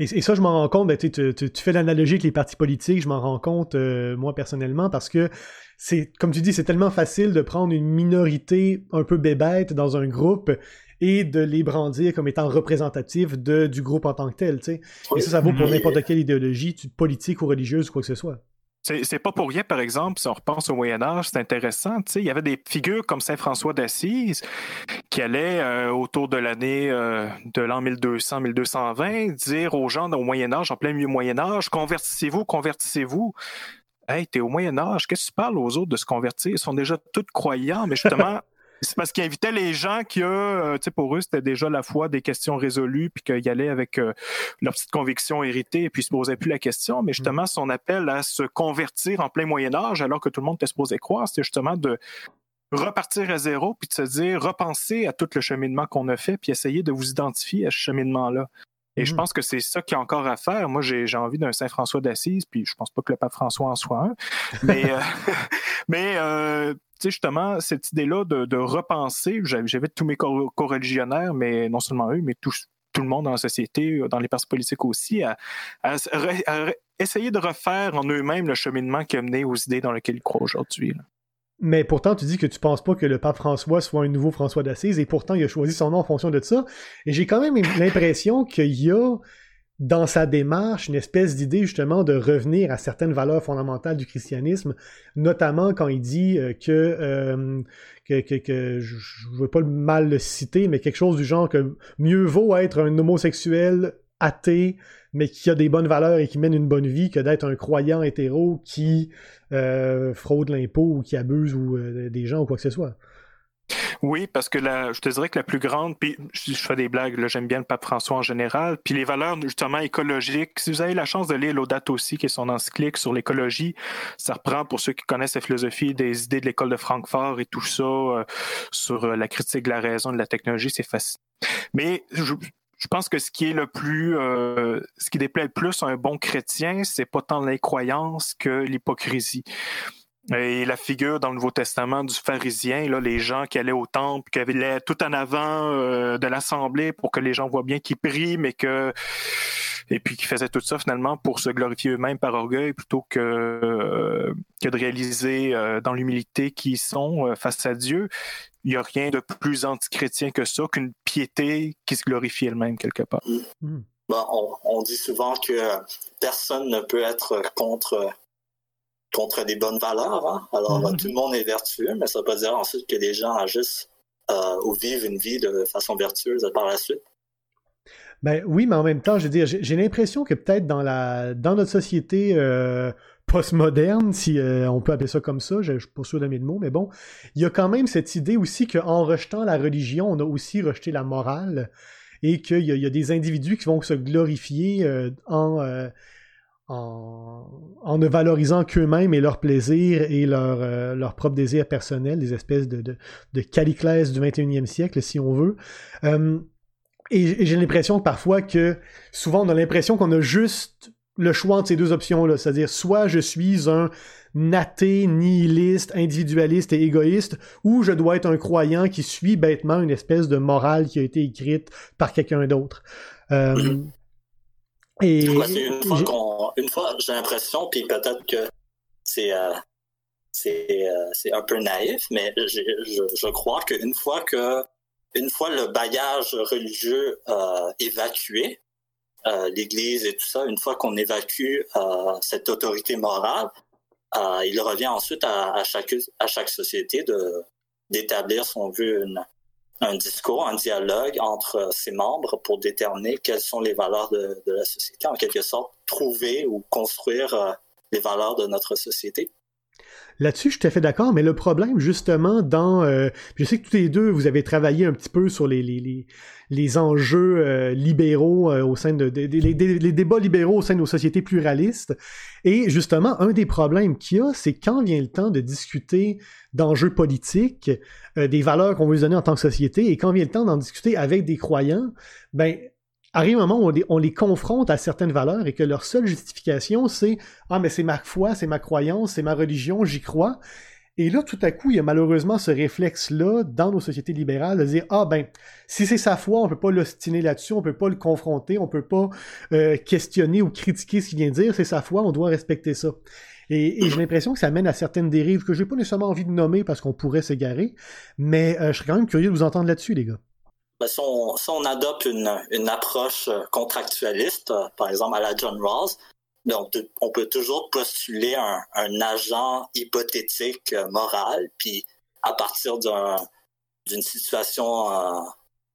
Et, ça, je m'en rends compte, ben, tu, tu, fais l'analogie avec les partis politiques, je m'en rends compte, euh, moi, personnellement, parce que c'est, comme tu dis, c'est tellement facile de prendre une minorité un peu bébête dans un groupe et de les brandir comme étant représentatifs de, du groupe en tant que tel, tu sais. Et ça, ça vaut pour n'importe quelle idéologie, politique ou religieuse ou quoi que ce soit. C'est pas pour rien, par exemple, si on repense au Moyen Âge, c'est intéressant. Il y avait des figures comme Saint François d'Assise qui allaient euh, autour de l'année euh, de l'an 1200-1220 dire aux gens au Moyen Âge, en plein milieu Moyen Âge, convertissez-vous, convertissez-vous. Hey, t'es au Moyen Âge, qu'est-ce que tu parles aux autres de se convertir? Ils sont déjà tous croyants, mais justement, <laughs> c'est parce qu'il invitait les gens qui, euh, tu sais, pour eux, c'était déjà la foi des questions résolues, puis qu'ils allaient avec euh, leur petite conviction héritée, et puis ils se posaient plus la question. Mais justement, mm. son appel à se convertir en plein Moyen Âge, alors que tout le monde était supposé croire, c'était justement de repartir à zéro, puis de se dire, repenser à tout le cheminement qu'on a fait, puis essayer de vous identifier à ce cheminement-là. Et je mm. pense que c'est ça qu'il y a encore à faire. Moi, j'ai envie d'un Saint François d'Assise, puis je pense pas que le pape François en soit un. Mais, <laughs> euh, <laughs> mais justement, cette idée-là de, repenser, j'avais tous mes co-religionnaires, mais non seulement eux, mais tout, tout le monde dans la société, dans les partis politiques aussi, à, essayer de refaire en eux-mêmes le cheminement qui a mené aux idées dans lesquelles ils croient aujourd'hui. Mais pourtant, tu dis que tu penses pas que le pape François soit un nouveau François d'Assise, et pourtant, il a choisi son nom en fonction de ça. Et j'ai quand même <laughs> l'impression qu'il y a dans sa démarche une espèce d'idée justement de revenir à certaines valeurs fondamentales du christianisme, notamment quand il dit euh, que, euh, que, que, je ne veux pas mal le citer, mais quelque chose du genre que mieux vaut être un homosexuel athée, mais qui a des bonnes valeurs et qui mène une bonne vie, que d'être un croyant hétéro qui euh, fraude l'impôt ou qui abuse ou euh, des gens ou quoi que ce soit. Oui, parce que je te dirais que la plus grande, puis je, fais des blagues, là, j'aime bien le pape François en général, puis les valeurs justement écologiques. Si vous avez la chance de lire Laudato aussi, qui est son encyclique sur l'écologie, ça reprend pour ceux qui connaissent la philosophie des idées de l'école de Francfort et tout ça euh, sur la critique de la raison, de la technologie, c'est facile. Mais je, pense que ce qui est le plus, euh, ce qui déplaît le plus à un bon chrétien, c'est pas tant l'incroyance que l'hypocrisie. Et la figure dans le Nouveau Testament du pharisien, là, les gens qui allaient au temple, qui avaient tout en avant euh, de l'assemblée pour que les gens voient bien qu'ils prient, mais que et puis qui faisaient tout ça finalement pour se glorifier eux-mêmes par orgueil plutôt que, euh, de réaliser dans l'humilité qui sont face à Dieu. Il n'y a rien de plus antichrétien que ça, qu'une piété qui se glorifie elle-même quelque part. Mm. on, on, dit souvent que personne ne peut être contre contre des bonnes valeurs. Hein. Alors, mhm. tout le monde est vertueux, mais ça ne veut pas dire ensuite que les gens agissent euh, ou vivent une vie de façon vertueuse par la suite. Ben oui, mais en même temps, je veux dire, j'ai l'impression que peut-être dans la dans notre société euh, postmoderne, si euh, on peut appeler ça comme ça, je, ne suis pas sûr mes mots, mais bon, il y a quand même cette idée aussi qu'en rejetant la religion, on a aussi rejeté la morale et qu'il y, a des individus qui vont se glorifier en en, ne valorisant qu'eux-mêmes et leur plaisir et leur, euh, leur propre désir des espèces de, de, caliclès du 21e siècle, si on veut. Euh, et, j'ai l'impression que parfois que, souvent, on a l'impression qu'on a juste le choix entre ces deux options-là. C'est-à-dire, soit je suis un athée, nihiliste, individualiste et égoïste, ou je dois être un croyant qui suit bêtement une espèce de morale qui a été écrite par quelqu'un d'autre. Euh, et une fois j'ai l'impression, puis peut-être que c'est euh, euh, c'est un peu naïf, mais je, je crois qu'une fois que une fois le bagage religieux évacué, l'Église et tout ça, une fois qu'on évacue euh, cette autorité morale, il revient ensuite à, chaque société d'établir, son veut, une, un discours, un dialogue entre ses membres pour déterminer quelles sont les valeurs de, la société, en quelque sorte, trouver ou construire euh, les valeurs de notre société. Là-dessus, je suis tout à fait d'accord, mais le problème, justement, dans... Euh, je sais que tous les deux, vous avez travaillé un petit peu sur les, les, les, enjeux euh, libéraux au sein de... les, les, débats libéraux au sein de nos sociétés pluralistes. Et justement, un des problèmes qu'il y a, c'est quand vient le temps de discuter d'enjeux politiques, euh, des valeurs qu'on veut donner en tant que société, et quand vient le temps d'en discuter avec des croyants, ben arrive un moment où on les, confronte à certaines valeurs et que leur seule justification, c'est Ah, mais c'est ma foi, c'est ma croyance, c'est ma religion, j'y crois. Et là, tout à coup, il y a malheureusement ce réflexe-là dans nos sociétés libérales de dire Ah ben, si c'est sa foi, on peut pas l'ostiner là-dessus, on peut pas le confronter, on peut pas euh, questionner ou critiquer ce qu'il vient de dire, c'est sa foi, on doit respecter ça. Et, j'ai l'impression que ça mène à certaines dérives que j'ai pas nécessairement envie de nommer parce qu'on pourrait s'égarer, mais euh, je serais quand même curieux de vous entendre là-dessus, les gars. Ben, si, on, adopte une, approche euh, contractualiste, euh, par exemple à la John Rawls, ben, on, peut toujours postuler un, agent hypothétique moral, puis à partir d'une situation,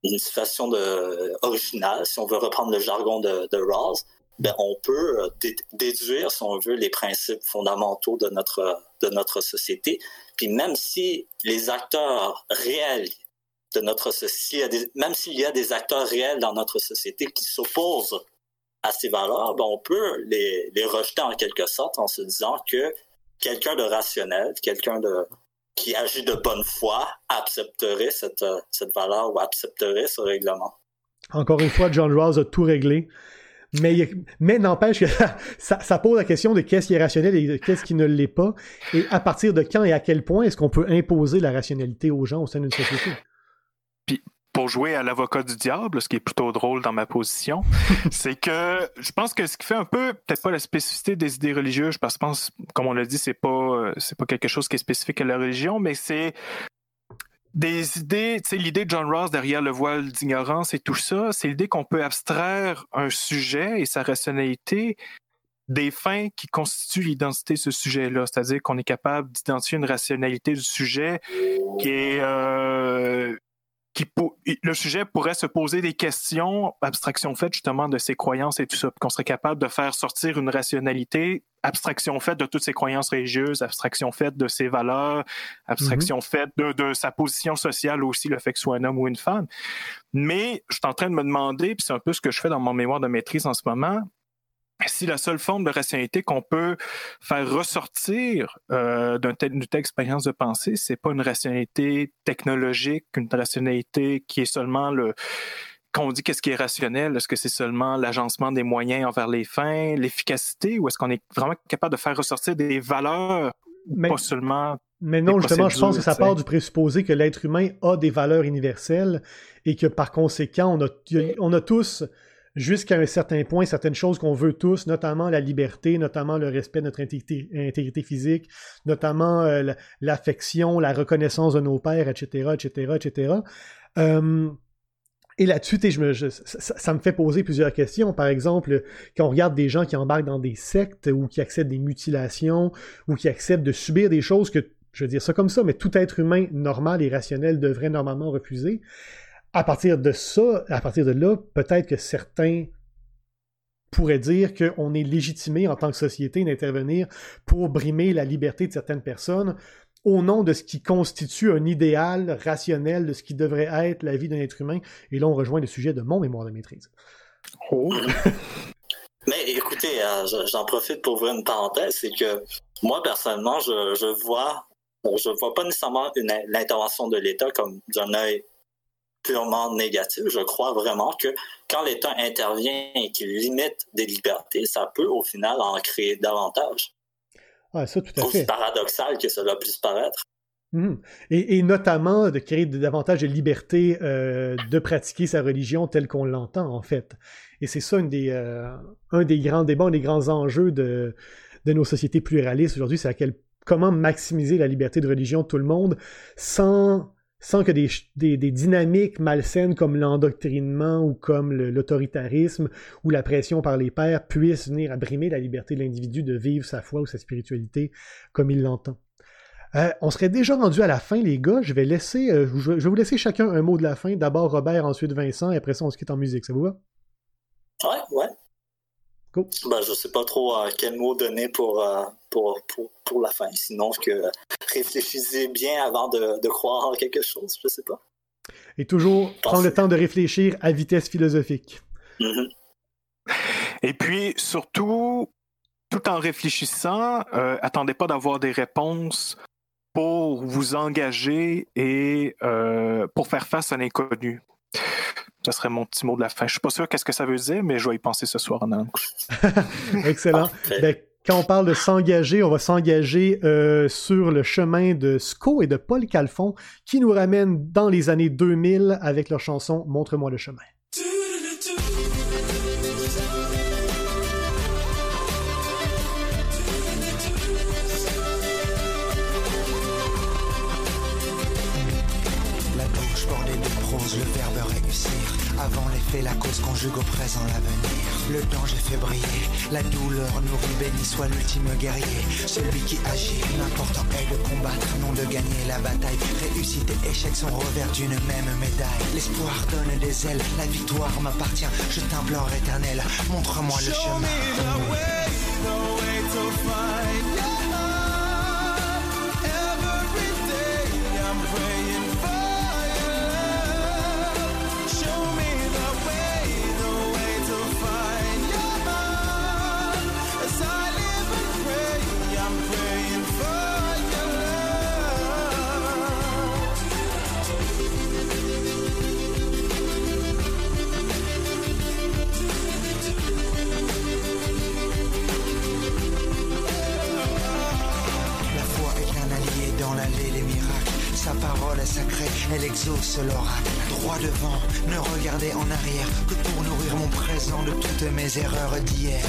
d'une situation de, originale, si on veut reprendre le jargon de, Rawls, ben, on peut euh, déduire, si on veut, les principes fondamentaux de notre, de notre société. Puis même si les acteurs réels de notre société, même s'il y a des acteurs réels dans notre société qui s'opposent à ces valeurs, ben on peut les, les rejeter en quelque sorte en se disant que quelqu'un de rationnel, quelqu'un de qui agit de bonne foi accepterait cette, cette valeur ou accepterait ce règlement. Encore une fois, John Rawls a tout réglé. Mais, mais n'empêche que <laughs> ça, pose la question de qu'est-ce qui est rationnel et qu'est-ce qui ne l'est pas. Et à partir de quand et à quel point est-ce qu'on peut imposer la rationalité aux gens au sein d'une société? Pour jouer à l'avocat du diable, ce qui est plutôt drôle dans ma position, <laughs> c'est que je pense que ce qui fait un peu, peut-être pas la spécificité des idées religieuses, parce que je pense, comme on l'a dit, c'est pas, c'est pas quelque chose qui est spécifique à la religion, mais c'est des idées, tu sais, l'idée de John Ross derrière le voile d'ignorance et tout ça, c'est l'idée qu'on peut abstraire un sujet et sa rationalité des fins qui constituent l'identité de ce sujet-là. C'est-à-dire qu'on est capable d'identifier une rationalité du sujet qui est euh, qui le sujet pourrait se poser des questions, abstraction faite justement de ses croyances et tout ça, qu'on serait capable de faire sortir une rationalité, abstraction faite de toutes ses croyances religieuses, abstraction faite de ses valeurs, abstraction mhm. faite de, de, sa position sociale aussi, le fait que ce soit un homme ou une femme. Mais je suis en train de me demander, puis c'est un peu ce que je fais dans mon mémoire de maîtrise en ce moment, si la seule forme de rationalité qu'on peut faire ressortir euh, d'une telle, expérience de pensée, c'est pas une rationalité technologique, une rationalité qui est seulement le quand on dit qu'est-ce qui est rationnel, est-ce que c'est seulement l'agencement des moyens envers les fins, l'efficacité, ou est-ce qu'on est vraiment capable de faire ressortir des valeurs, pas seulement mais non, justement, je pense que ça part du présupposé que l'être humain a des valeurs universelles et que par conséquent, on a, on a tous jusqu'à un certain point certaines choses qu'on veut tous, notamment la liberté, notamment le respect de notre intégrité, physique, notamment euh, l'affection, la reconnaissance de nos pères, etc., etc., etc. et là-dessus, ça, me fait poser plusieurs questions. Par exemple, quand on regarde des gens qui embarquent dans des sectes ou qui acceptent des mutilations ou qui acceptent de subir des choses que, je veux dire ça comme ça, mais tout être humain normal et rationnel devrait normalement refuser à partir de ça, à partir de là, peut-être que certains pourraient dire qu'on est légitimé en tant que société d'intervenir pour brimer la liberté de certaines personnes au nom de ce qui constitue un idéal rationnel de ce qui devrait être la vie d'un être humain. Et là, on rejoint le sujet de mon mémoire de maîtrise. Oh. <laughs> Mais écoutez, euh, j'en profite pour ouvrir une parenthèse, c'est que moi, personnellement, je, je vois, je vois pas nécessairement l'intervention de l'État comme d'un œil purement négatif. Je crois vraiment que quand l'État intervient et qu'il limite des libertés, ça peut au final en créer davantage. Ah, ça, tout à Aussi paradoxal que cela puisse paraître. Mhm. Et, notamment de créer davantage de liberté euh, de pratiquer sa religion telle qu'on l'entend, en fait. Et c'est ça des, euh, un des grands débats, un des grands enjeux de, de nos sociétés pluralistes aujourd'hui, c'est à quel, comment maximiser la liberté de religion de tout le monde sans sans que des, des, dynamiques malsaines comme l'endoctrinement ou comme l'autoritarisme ou la pression par les pères puissent venir abrimer la liberté de l'individu de vivre sa foi ou sa spiritualité comme il l'entend. Euh, on serait déjà rendu à la fin, les gars. Je vais laisser, euh, je vais vous laisser chacun un mot de la fin. D'abord Robert, ensuite Vincent, et après ça on se quitte en musique. Ça vous va? Ouais, ouais. Cool. Ben, je sais pas trop euh, quel mot donner pour, pour, pour, pour, la fin, sinon que réfléchissez bien avant de, de, croire en quelque chose, je sais pas. Et toujours prendre le temps de réfléchir à vitesse philosophique. Mm-hmm. Et puis, surtout, tout en réfléchissant, euh, attendez pas d'avoir des réponses pour vous engager et euh, pour faire face à l'inconnu. Ce serait mon petit mot de la fin. Je suis pas sûr qu'est-ce que ça veut dire, mais je vais y penser ce soir en allant. <laughs> Excellent. Ben, quand on parle de s'engager, on va s'engager euh, sur le chemin de Sco et de Paul Calfon qui nous ramène dans les années 2000 avec leur chanson Montre-moi le chemin. Fait la cause conjugue au présent l'avenir. Le danger fait briller, la douleur nourrit, béni soit l'ultime guerrier. Celui qui agit, l'important est de combattre, non de gagner la bataille. Réussite et échec sont revers d'une même médaille. L'espoir donne des ailes, la victoire m'appartient. Je t'implore éternel, montre-moi le chemin. Elle exauce l'oracle. Droit devant, ne regardez en arrière que pour nourrir mon présent de toutes mes erreurs d'hier.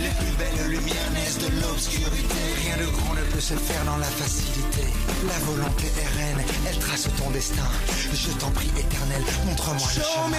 Les plus belles lumières naissent de l'obscurité. Rien de grand ne peut se faire dans la facilité. La volonté est reine, elle trace ton destin. Je t'en prie, éternel, montre-moi le chemin.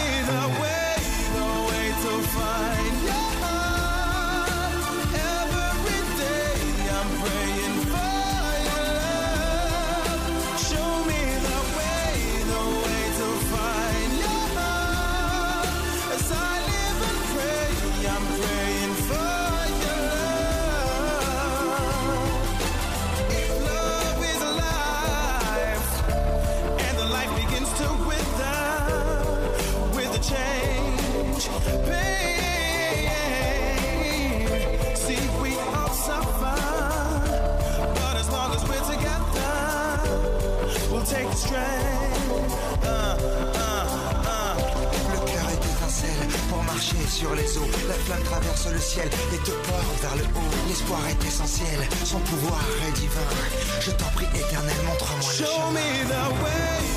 Sur les eaux. La flamme traverse le ciel et te porte vers le haut. L'espoir est essentiel, son pouvoir est divin. Je t'en prie éternel, montre-moi le Show me the way.